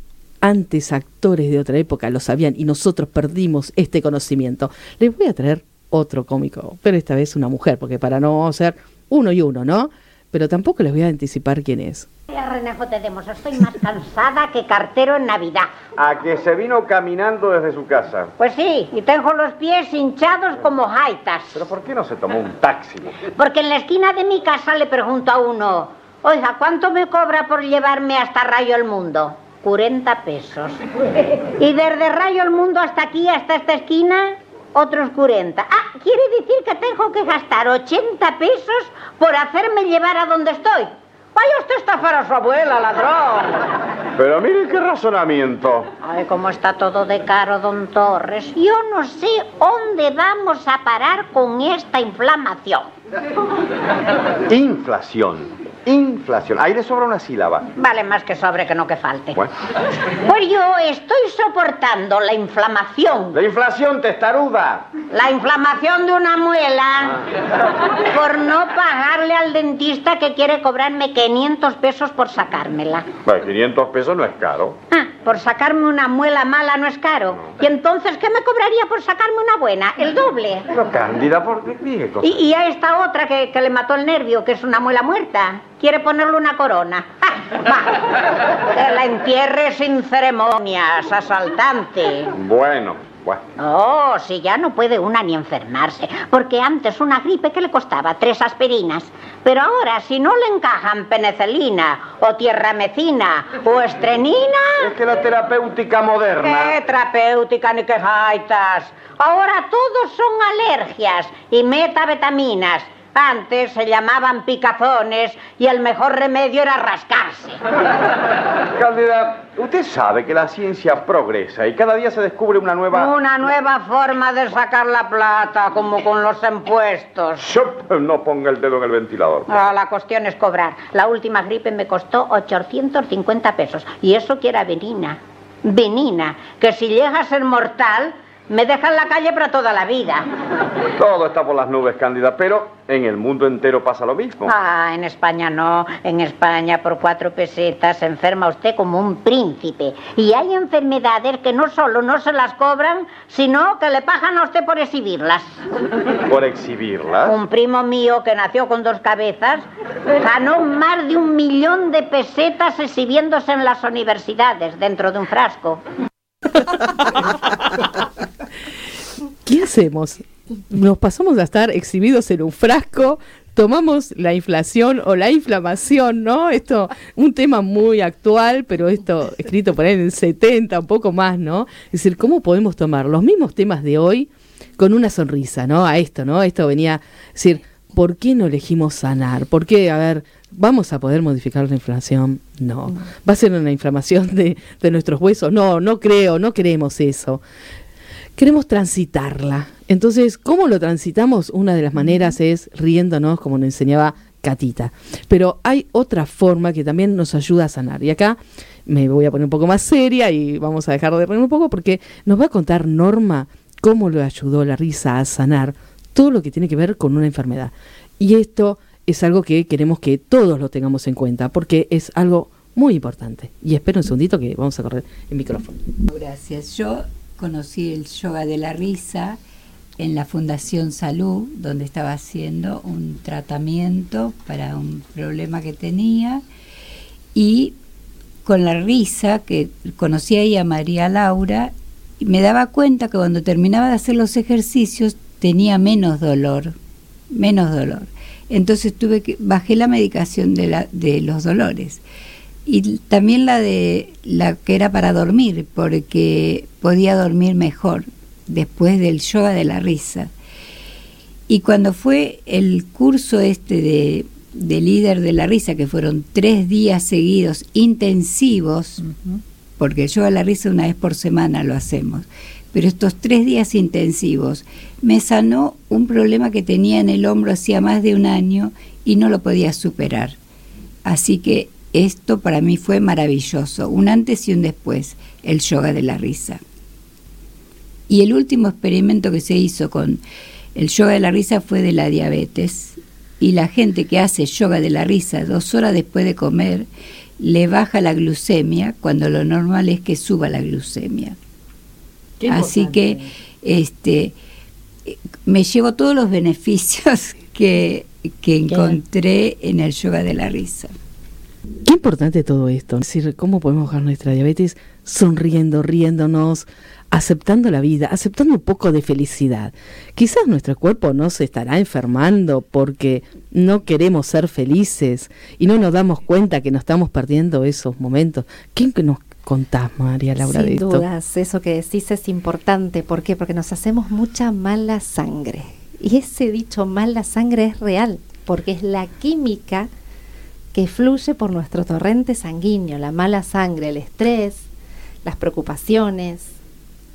S1: antes actores de otra época lo sabían y nosotros perdimos este conocimiento? Les voy a traer otro cómico, pero esta vez una mujer, porque para no ser uno y uno, ¿no? Pero tampoco les voy a anticipar quién es.
S16: Vaya renejo tenemos, estoy más cansada que cartero en Navidad.
S17: A que se vino caminando desde su casa.
S16: Pues sí, y tengo los pies hinchados como jaitas.
S17: ¿Pero por qué no se tomó un taxi?
S16: Porque en la esquina de mi casa le pregunto a uno, oiga, ¿cuánto me cobra por llevarme hasta Rayo el Mundo? 40 pesos. Y desde Rayo el Mundo hasta aquí, hasta esta esquina, otros 40. Quiere decir que tengo que gastar 80 pesos por hacerme llevar a donde estoy. Vaya usted a estafar a su abuela, ladrón.
S17: Pero mire qué razonamiento.
S16: Ay, cómo está todo de caro, don Torres. Yo no sé dónde vamos a parar con esta inflamación.
S17: Inflación. Inflación. Ahí le sobra una sílaba.
S16: Vale más que sobre que no que falte.
S17: Bueno.
S16: Pues yo estoy soportando la inflamación.
S17: La inflación testaruda.
S16: La inflamación de una muela por no pagarle al dentista que quiere cobrarme 500 pesos por sacármela.
S17: Bueno, 500 pesos no es caro.
S16: Ah, por sacarme una muela mala no es caro. ¿Y entonces qué me cobraría por sacarme una buena? El doble.
S17: Pero Cándida, ¿por qué?
S16: Y, y a esta otra que, que le mató el nervio, que es una muela muerta, quiere ponerle una corona. Va, que la entierre sin ceremonias, asaltante.
S17: Bueno, bueno.
S16: Oh, si ya no puede una ni enfermarse, porque antes una gripe que le costaba tres aspirinas, pero ahora si no le encajan penicilina o tierramecina o estrenina...
S17: Es que la terapéutica moderna...
S16: ¿Qué terapéutica ni qué jaitas? Ahora todos son alergias y metabetaminas. Antes se llamaban picazones y el mejor remedio era rascarse.
S17: Cándida, usted sabe que la ciencia progresa y cada día se descubre una nueva...
S16: Una nueva forma de sacar la plata, como con los impuestos.
S17: Shup, No ponga el dedo en el ventilador.
S16: Ah, la cuestión es cobrar. La última gripe me costó 850 pesos. Y eso que era venina. Venina. Que si llega a ser mortal, me deja en la calle para toda la vida.
S17: Todo está por las nubes, Cándida, pero en el mundo entero pasa lo mismo.
S16: Ah, en España no. En España por cuatro pesetas se enferma usted como un príncipe. Y hay enfermedades que no solo no se las cobran, sino que le pagan a usted por exhibirlas.
S17: ¿Por exhibirlas?
S16: Un primo mío que nació con dos cabezas ganó más de un millón de pesetas exhibiéndose en las universidades dentro de un frasco.
S1: ¿Qué hacemos? Nos pasamos a estar exhibidos en un frasco, tomamos la inflación o la inflamación, ¿no? Esto, un tema muy actual, pero esto escrito por ahí en el 70, un poco más, ¿no? Es decir, ¿cómo podemos tomar los mismos temas de hoy con una sonrisa, ¿no? A esto, ¿no? Esto venía a decir, ¿por qué no elegimos sanar? ¿Por qué, a ver, vamos a poder modificar la inflación? No. ¿Va a ser una inflamación de, de nuestros huesos? No, no creo, no queremos eso queremos transitarla. Entonces, ¿cómo lo transitamos? Una de las maneras es riéndonos, como nos enseñaba Catita. Pero hay otra forma que también nos ayuda a sanar. Y acá me voy a poner un poco más seria y vamos a dejar de reír un poco porque nos va a contar Norma cómo le ayudó la risa a sanar todo lo que tiene que ver con una enfermedad. Y esto es algo que queremos que todos lo tengamos en cuenta porque es algo muy importante. Y espero un segundito que vamos a correr el micrófono.
S8: Gracias. Yo conocí el yoga de la risa en la Fundación Salud, donde estaba haciendo un tratamiento para un problema que tenía. Y con la risa, que conocí ahí a María Laura, me daba cuenta que cuando terminaba de hacer los ejercicios tenía menos dolor, menos dolor. Entonces tuve que bajé la medicación de, los dolores y también la de la que era para dormir porque podía dormir mejor después del yoga de la risa. Y cuando fue el curso este de, de líder de la risa que fueron tres días seguidos intensivos porque el yoga de la risa una vez por semana lo hacemos pero estos tres días intensivos me sanó un problema que tenía en el hombro hacía más de un año y no lo podía superar. Así que esto para mí fue maravilloso, un antes y un después, el yoga de la risa. Y el último experimento que se hizo con el yoga de la risa fue de la diabetes. Y la gente que hace yoga de la risa dos horas después de comer le baja la glucemia cuando lo normal es que suba la glucemia. Así que este me llevo todos los beneficios que, que encontré en el yoga de la risa.
S1: Qué importante todo esto. Es decir, cómo podemos bajar nuestra diabetes sonriendo, riéndonos, aceptando la vida, aceptando un poco de felicidad. Quizás nuestro cuerpo no se estará enfermando porque no queremos ser felices y no nos damos cuenta que nos estamos perdiendo esos momentos. ¿Quién que nos contás, María Laura,
S10: Sin
S1: de esto?
S10: dudas, eso que decís es importante. ¿Por qué? Porque nos hacemos mucha mala sangre. Y ese dicho mala sangre es real, porque es la química que fluye por nuestro torrente sanguíneo, la mala sangre, el estrés, las preocupaciones,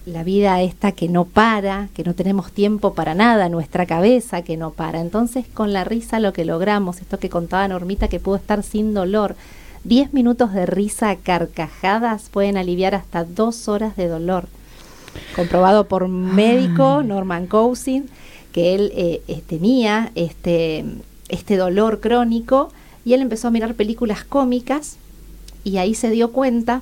S10: la vida esta que no para, que no tenemos tiempo para nada, nuestra cabeza que no para. Entonces con la risa lo que logramos, esto que contaba Normita que pudo estar sin dolor, 10 minutos de risa a carcajadas pueden aliviar hasta dos horas de dolor. Comprobado por un médico, Norman Cousin, que él eh, eh, tenía este, este dolor crónico y él empezó a mirar películas cómicas y ahí se dio cuenta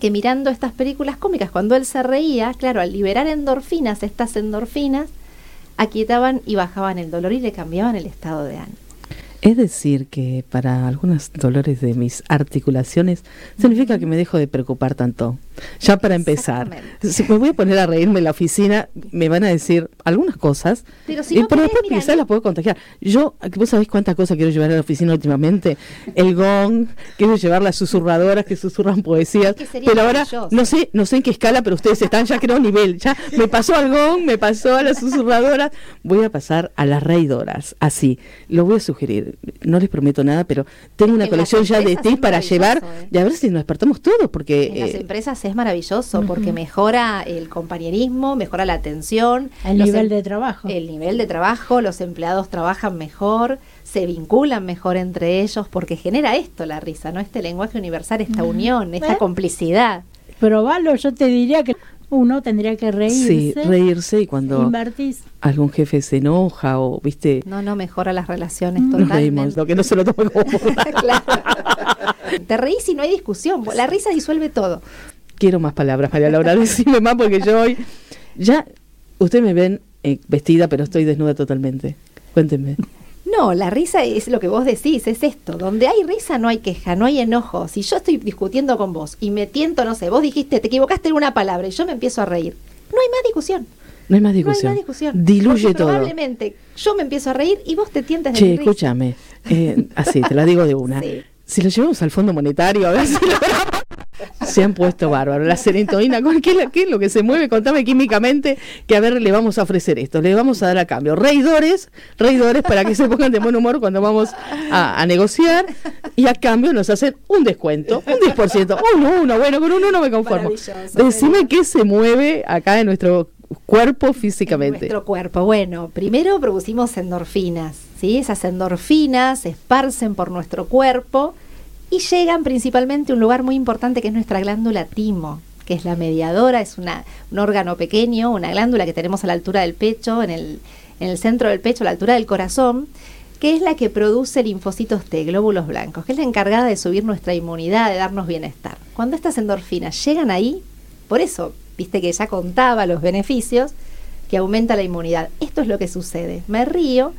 S10: que mirando estas películas cómicas, cuando él se reía, claro, al liberar endorfinas, estas endorfinas aquietaban y bajaban el dolor y le cambiaban el estado de ánimo.
S1: Es decir, que para algunos dolores de mis articulaciones significa que me dejo de preocupar tanto. Ya para empezar, si me voy a poner a reírme en la oficina, me van a decir algunas cosas,
S10: Pero si
S1: y
S10: no
S1: pero
S10: querés,
S1: después quizás las puedo contagiar. Yo, vos sabés cuántas cosas quiero llevar a la oficina últimamente. El gong, quiero llevar las susurradoras que susurran poesías,
S10: que sería
S1: pero ahora no sé, no sé en qué escala, pero ustedes están ya creo nivel. Ya me pasó al gong, me pasó a las susurradoras, voy a pasar a las reidoras, así. Lo voy a sugerir. No les prometo nada, pero tengo una
S10: En
S1: colección ya de tips para llevar
S10: ¿eh?
S1: y a ver si nos despertamos todos, porque
S10: En las
S1: eh,
S10: empresas es maravilloso porque mejora el compañerismo, mejora la atención,
S2: El nivel
S10: em-
S2: de trabajo.
S10: el nivel de trabajo, los empleados trabajan mejor, se vinculan mejor entre ellos porque genera esto la risa, ¿no? Este lenguaje universal, esta unión, esta
S2: ¿Eh?
S10: complicidad.
S2: Probalo, yo te diría que uno tendría que reírse.
S1: sí, reírse y cuando
S2: Invertís.
S1: algún jefe se enoja o, viste,
S10: No, no mejora las relaciones totalmente.
S1: reímos, lo que no se lo tome como
S10: Te reís y no hay discusión, la risa disuelve todo.
S1: Quiero más palabras, María Laura, decime más porque yo hoy ya ustedes me ven eh, vestida, pero estoy desnuda totalmente. Cuéntenme.
S10: No, la risa es lo que vos decís, es esto. Donde hay risa no hay queja, no hay enojo. Si yo estoy discutiendo con vos y me tiento, no sé, vos dijiste, te equivocaste en una palabra y yo me empiezo a reír, no hay más discusión.
S1: No hay más
S10: No hay
S1: discusión.
S10: más discusión.
S1: Diluye
S10: Porque
S1: todo.
S10: Probablemente yo me empiezo a reír y vos te tientes de
S1: Che, escúchame. eh, así, te la digo de una. Si lo llevamos al Fondo Monetario, a ver si logramos- Se han puesto bárbaro. La serotonina, ¿con ¿qué, qué es lo que se mueve? Contame químicamente que a ver, le vamos a ofrecer esto, le vamos a dar a cambio. Reidores, reidores para que se pongan de buen humor cuando vamos a, a negociar y a cambio nos hacen un descuento, un 10%, uno, uno, bueno, con un uno me conformo. Decime qué se mueve acá en nuestro cuerpo físicamente.
S10: Nuestro cuerpo. Bueno, primero producimos endorfinas, ¿sí? Esas endorfinas se esparcen por nuestro cuerpo y llegan principalmente a un lugar muy importante que es nuestra glándula timo, que es la mediadora, es una, un órgano pequeño, una glándula que tenemos a la altura del pecho, en el, en el centro del pecho, a la altura del corazón, que es la que produce linfocitos T, glóbulos blancos, que es la encargada de subir nuestra inmunidad, de darnos bienestar. Cuando estas endorfinas llegan ahí, por eso, viste que ya contaba los beneficios, que aumenta la inmunidad. Esto es lo que sucede. Me río,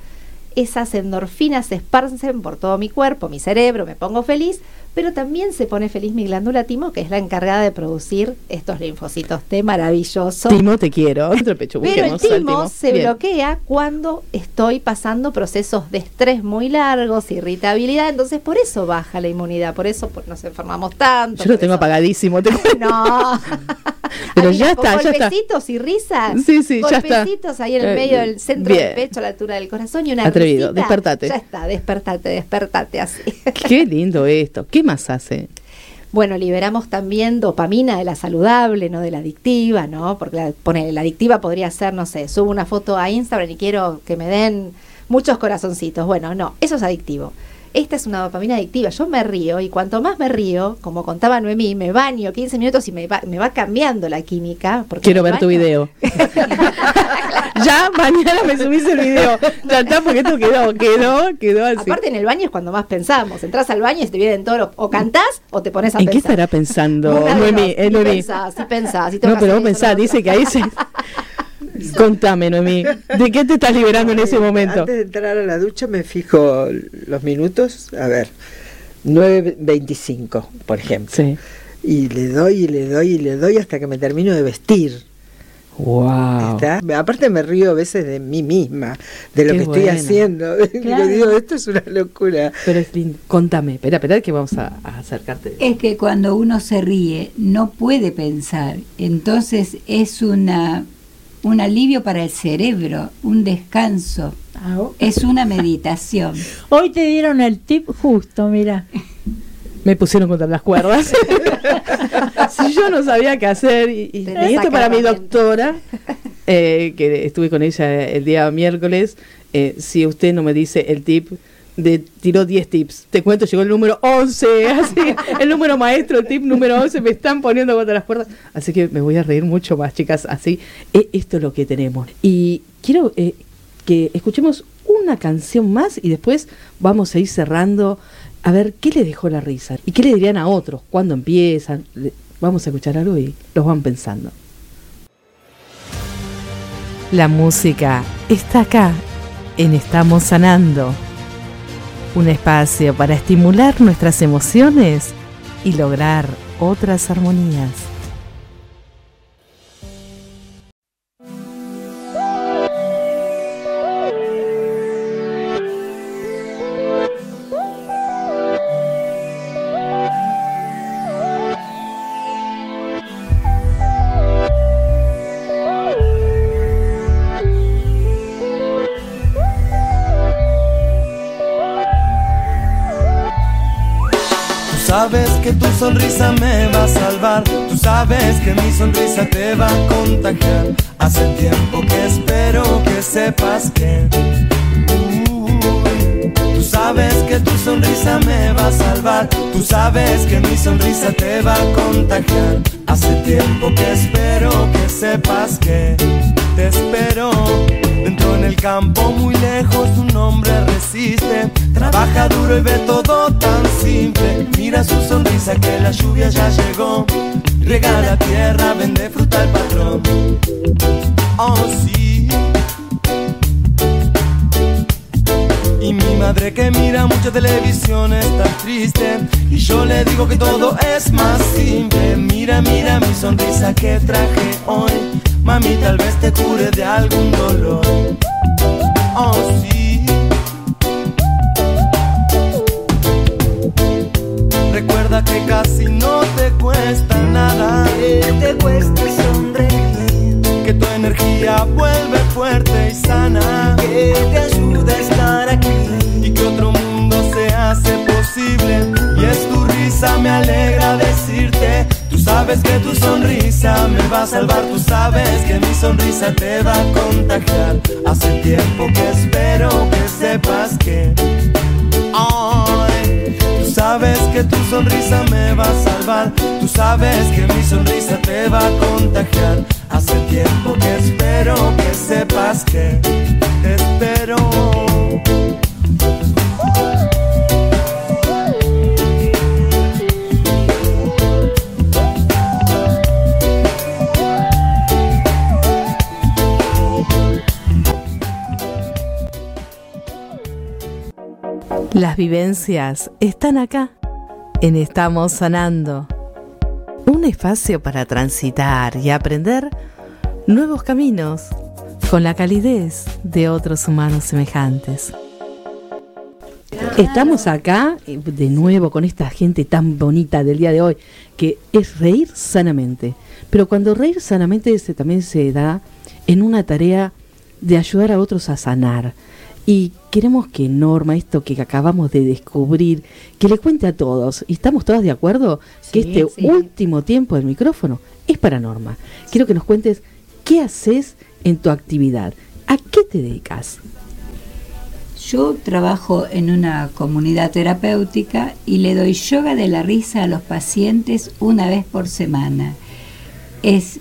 S10: esas endorfinas se esparcen por todo mi cuerpo, mi cerebro, me pongo feliz, pero también se pone feliz mi glándula timo, que es la encargada de producir estos linfocitos T maravillosos.
S1: Timo, te quiero.
S10: Pero el
S1: al
S10: timo se
S1: Bien.
S10: bloquea cuando estoy pasando procesos de estrés muy largos, irritabilidad, entonces por eso baja la inmunidad, por eso nos enfermamos tanto.
S1: Yo lo tengo
S10: eso-
S1: apagadísimo. te.
S10: No.
S1: Pero
S10: Ahí,
S1: ya está, ya está.
S10: Golpecitos y risas.
S1: Sí, sí, ya está.
S10: Ahí en el
S1: Eh,
S10: medio del centro
S1: bien.
S10: del pecho, a la altura del corazón y una
S1: Atrevido,
S10: risita.
S1: despertate.
S10: Ya está, despertate, despertate así.
S1: Qué lindo esto. ¿Qué más hace?
S10: Bueno, liberamos también dopamina de la saludable, no de la adictiva, ¿no? Porque la, pone, la adictiva podría ser, no sé, subo una foto a Instagram y quiero que me den muchos corazoncitos. Bueno, no, eso es adictivo. Esta es una dopamina adictiva. Yo me río y cuanto más me río, como contaba Noemí, me baño 15 minutos y me va, me va cambiando la química. Porque
S1: Quiero ver tu video. ya mañana me subís el video. Ya está, porque esto quedó, quedó, quedó así.
S10: Aparte en el baño es cuando más pensamos. Entras al baño y te vienen todos los- o cantás o te pones a
S1: ¿En qué
S10: pensar.
S1: estará pensando Noemí? Eh,
S10: Sí
S1: Noemí.
S10: pensás, sí pensás, sí
S1: No, pero vos pensás,
S10: lo
S1: dice que ahí se... Contame, Noemí, ¿de qué te estás liberando en ese momento?
S9: Antes de entrar a la ducha me fijo los minutos. A ver, 9.25, por ejemplo. Y le doy y le doy y le doy hasta que me termino de vestir.
S1: Wow.
S9: Aparte me río a veces de mí misma, de lo que estoy haciendo. digo, esto es una locura.
S1: Pero contame, espera, espera que vamos a, acercarte.
S8: Es que cuando uno se ríe no puede pensar, entonces es una un alivio para el cerebro, un descanso. Ah, es una meditación.
S2: Hoy te dieron el tip justo, mira.
S1: Me pusieron contra las cuerdas. si yo no sabía qué hacer, y, esto para mi doctora, eh, que estuve con ella el día miércoles, eh, si usted no me dice el tip, de tiró 10 tips. Te cuento, llegó el número 11, así, el número maestro, el tip número 11, me están poniendo contra las cuerdas. Así que me voy a reír mucho más, chicas, así. E, esto es lo que tenemos. Y quiero eh, que escuchemos una canción más y después vamos a ir cerrando a ver qué le dejó la risa y qué le dirían a otros, cuándo empiezan. Vamos a escuchar algo y los van pensando.
S10: La música está acá, en Estamos Sanando. Un espacio para estimular nuestras emociones y lograr otras armonías.
S18: Sonrisa me va a salvar. Tú sabes que mi sonrisa te va a contagiar. Hace tiempo que espero que sepas que. tú sabes que tu sonrisa me va a salvar. Tú sabes que mi sonrisa te va a contagiar. Hace tiempo que espero que sepas que te espero. Dentro en el campo, muy lejos, un hombre resiste. Trabaja duro y ve todo tan simple. Mira su sonrisa que la lluvia ya llegó. Riega la tierra, vende fruta al patrón. Oh, sí. Y mi madre que mira mucha televisión está triste Y yo le digo que todo es más simple Mira, mira mi sonrisa que traje hoy Mami, tal vez te cure de algún dolor. Oh, sí. Recuerda que casi no te cuesta nada.
S19: Que te cuesta sonreír.
S18: Que tu energía vuelve fuerte y sana.
S19: Que te ayuda a estar aquí.
S18: Y que otro mundo se hace posible. Y es tu risa, me alegra decirte sabes que tu sonrisa me va a salvar, tú sabes que mi sonrisa te va a contagiar. Hace tiempo que espero que sepas que tú sabes que tu sonrisa me va a salvar, tú sabes que mi sonrisa te va a contagiar. Hace tiempo que espero que sepas que espero.
S10: Las vivencias están acá, en Estamos Sanando. Un espacio para transitar y aprender nuevos caminos con la calidez de otros humanos semejantes.
S1: Estamos acá eh, de nuevo con esta gente tan bonita del día de hoy, que es reír sanamente. Pero cuando reír sanamente se, también se da en una tarea de ayudar a otros a sanar, y queremos que Norma, esto que acabamos de descubrir, que le cuente a todos, y estamos todas de acuerdo, que este último tiempo del micrófono es para Norma. Quiero que nos cuentes qué haces en tu actividad, a qué te dedicas.
S8: Yo trabajo en una comunidad terapéutica y le doy yoga de la risa a los pacientes una vez por semana. Es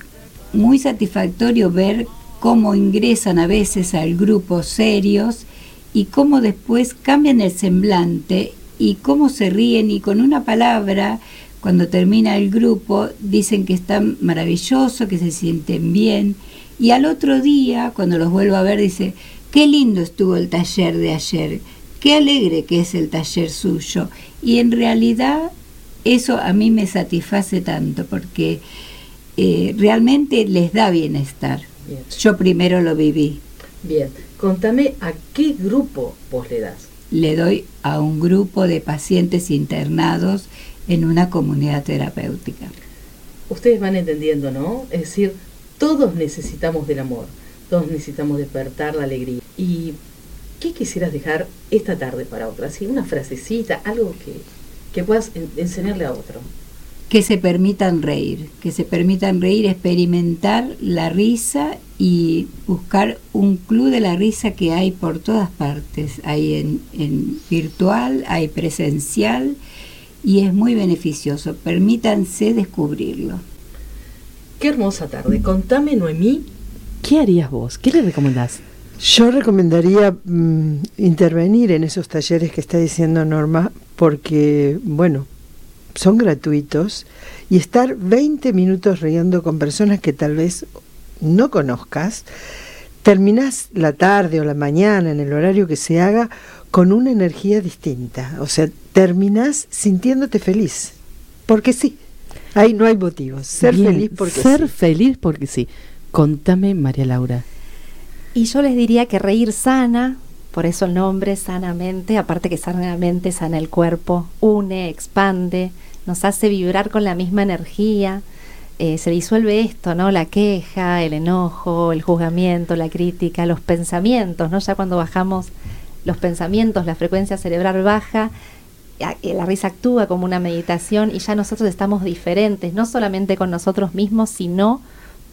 S8: muy satisfactorio ver cómo ingresan a veces al grupo serios y cómo después cambian el semblante y cómo se ríen y con una palabra, cuando termina el grupo, dicen que están maravillosos, que se sienten bien. Y al otro día, cuando los vuelvo a ver, dice, qué lindo estuvo el taller de ayer, qué alegre que es el taller suyo. Y en realidad eso a mí me satisface tanto porque eh, realmente les da bienestar. Yo primero lo viví.
S11: Bien, contame a qué grupo vos le das.
S8: Le doy a un grupo de pacientes internados en una comunidad terapéutica.
S11: Ustedes van entendiendo, ¿no? Es decir, todos necesitamos del amor, todos necesitamos despertar la alegría. ¿Y qué quisieras dejar esta tarde para otra? Así, una frasecita, algo que, que puedas en- enseñarle a otro.
S8: Que se permitan reír, que se permitan reír, experimentar la risa y buscar un club de la risa que hay por todas partes. Hay en, en virtual, hay presencial y es muy beneficioso. Permítanse descubrirlo.
S11: Qué hermosa tarde. Contame, Noemí, ¿qué harías vos? ¿Qué le recomendás?
S9: Yo recomendaría mm, intervenir en esos talleres que está diciendo Norma porque, bueno, son gratuitos y estar 20 minutos riendo con personas que tal vez no conozcas, terminás la tarde o la mañana, en el horario que se haga, con una energía distinta. O sea, terminás sintiéndote feliz. Porque sí, ahí no hay motivos. Ser
S1: Bien,
S9: feliz porque
S1: Ser
S9: sí.
S1: feliz porque sí. Contame, María Laura.
S10: Y yo les diría que reír sana, por eso el nombre, sanamente, aparte que sanamente sana el cuerpo, une, expande, nos hace vibrar con la misma energía. eh, se disuelve esto, ¿no? La queja, el enojo, el juzgamiento, la crítica, los pensamientos, ¿no? Ya cuando bajamos los pensamientos, la frecuencia cerebral baja, la risa actúa como una meditación y ya nosotros estamos diferentes, no solamente con nosotros mismos, sino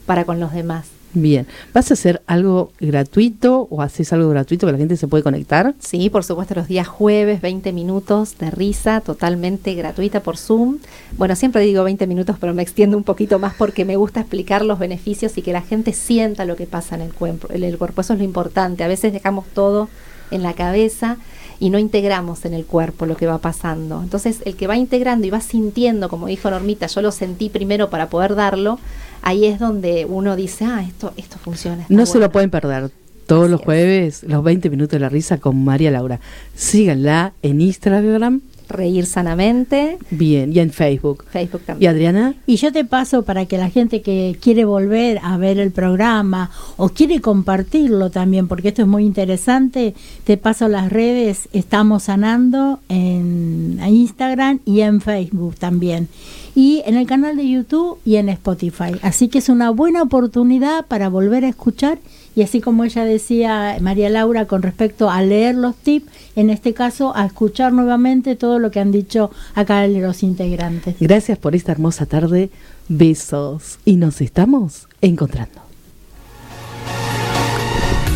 S10: para con los demás.
S1: Bien, ¿vas a hacer algo gratuito o haces algo gratuito que la gente se puede conectar?
S10: Sí, por supuesto, los días jueves, 20 minutos de risa totalmente gratuita por Zoom. Bueno, siempre digo 20 minutos, pero me extiendo un poquito más porque me gusta explicar los beneficios y que la gente sienta lo que pasa en el cuerpo. El cuerpo. Eso es lo importante. A veces dejamos todo en la cabeza y no integramos en el cuerpo lo que va pasando. Entonces, el que va integrando y va sintiendo, como dijo Normita, yo lo sentí primero para poder darlo, ahí es donde uno dice, ah, esto, esto funciona.
S1: No se
S10: bueno".
S1: lo pueden perder. Todos los jueves, los 20 minutos de la risa con María Laura. Síganla en Instagram.
S10: Reír sanamente.
S1: Bien, y en Facebook.
S10: Facebook
S1: ¿Y
S10: también.
S1: Adriana?
S2: Y yo te paso para que la gente que quiere volver a ver el programa o quiere compartirlo también, porque esto es muy interesante, te paso las redes, estamos sanando en Instagram y en Facebook también. Y en el canal de YouTube y en Spotify. Así que es una buena oportunidad para volver a escuchar y así como ella decía, María Laura, con respecto a leer los tips, en este caso a escuchar nuevamente todo lo que han dicho acá los integrantes.
S1: Gracias por esta hermosa tarde. Besos. Y nos estamos encontrando.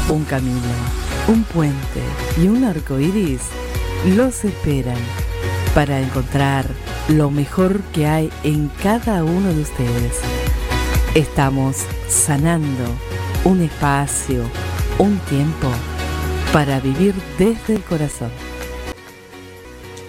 S1: Un camino, un puente y un arco iris los esperan para encontrar lo mejor que hay en cada uno de ustedes. Estamos sanando un espacio, un tiempo para vivir desde el corazón.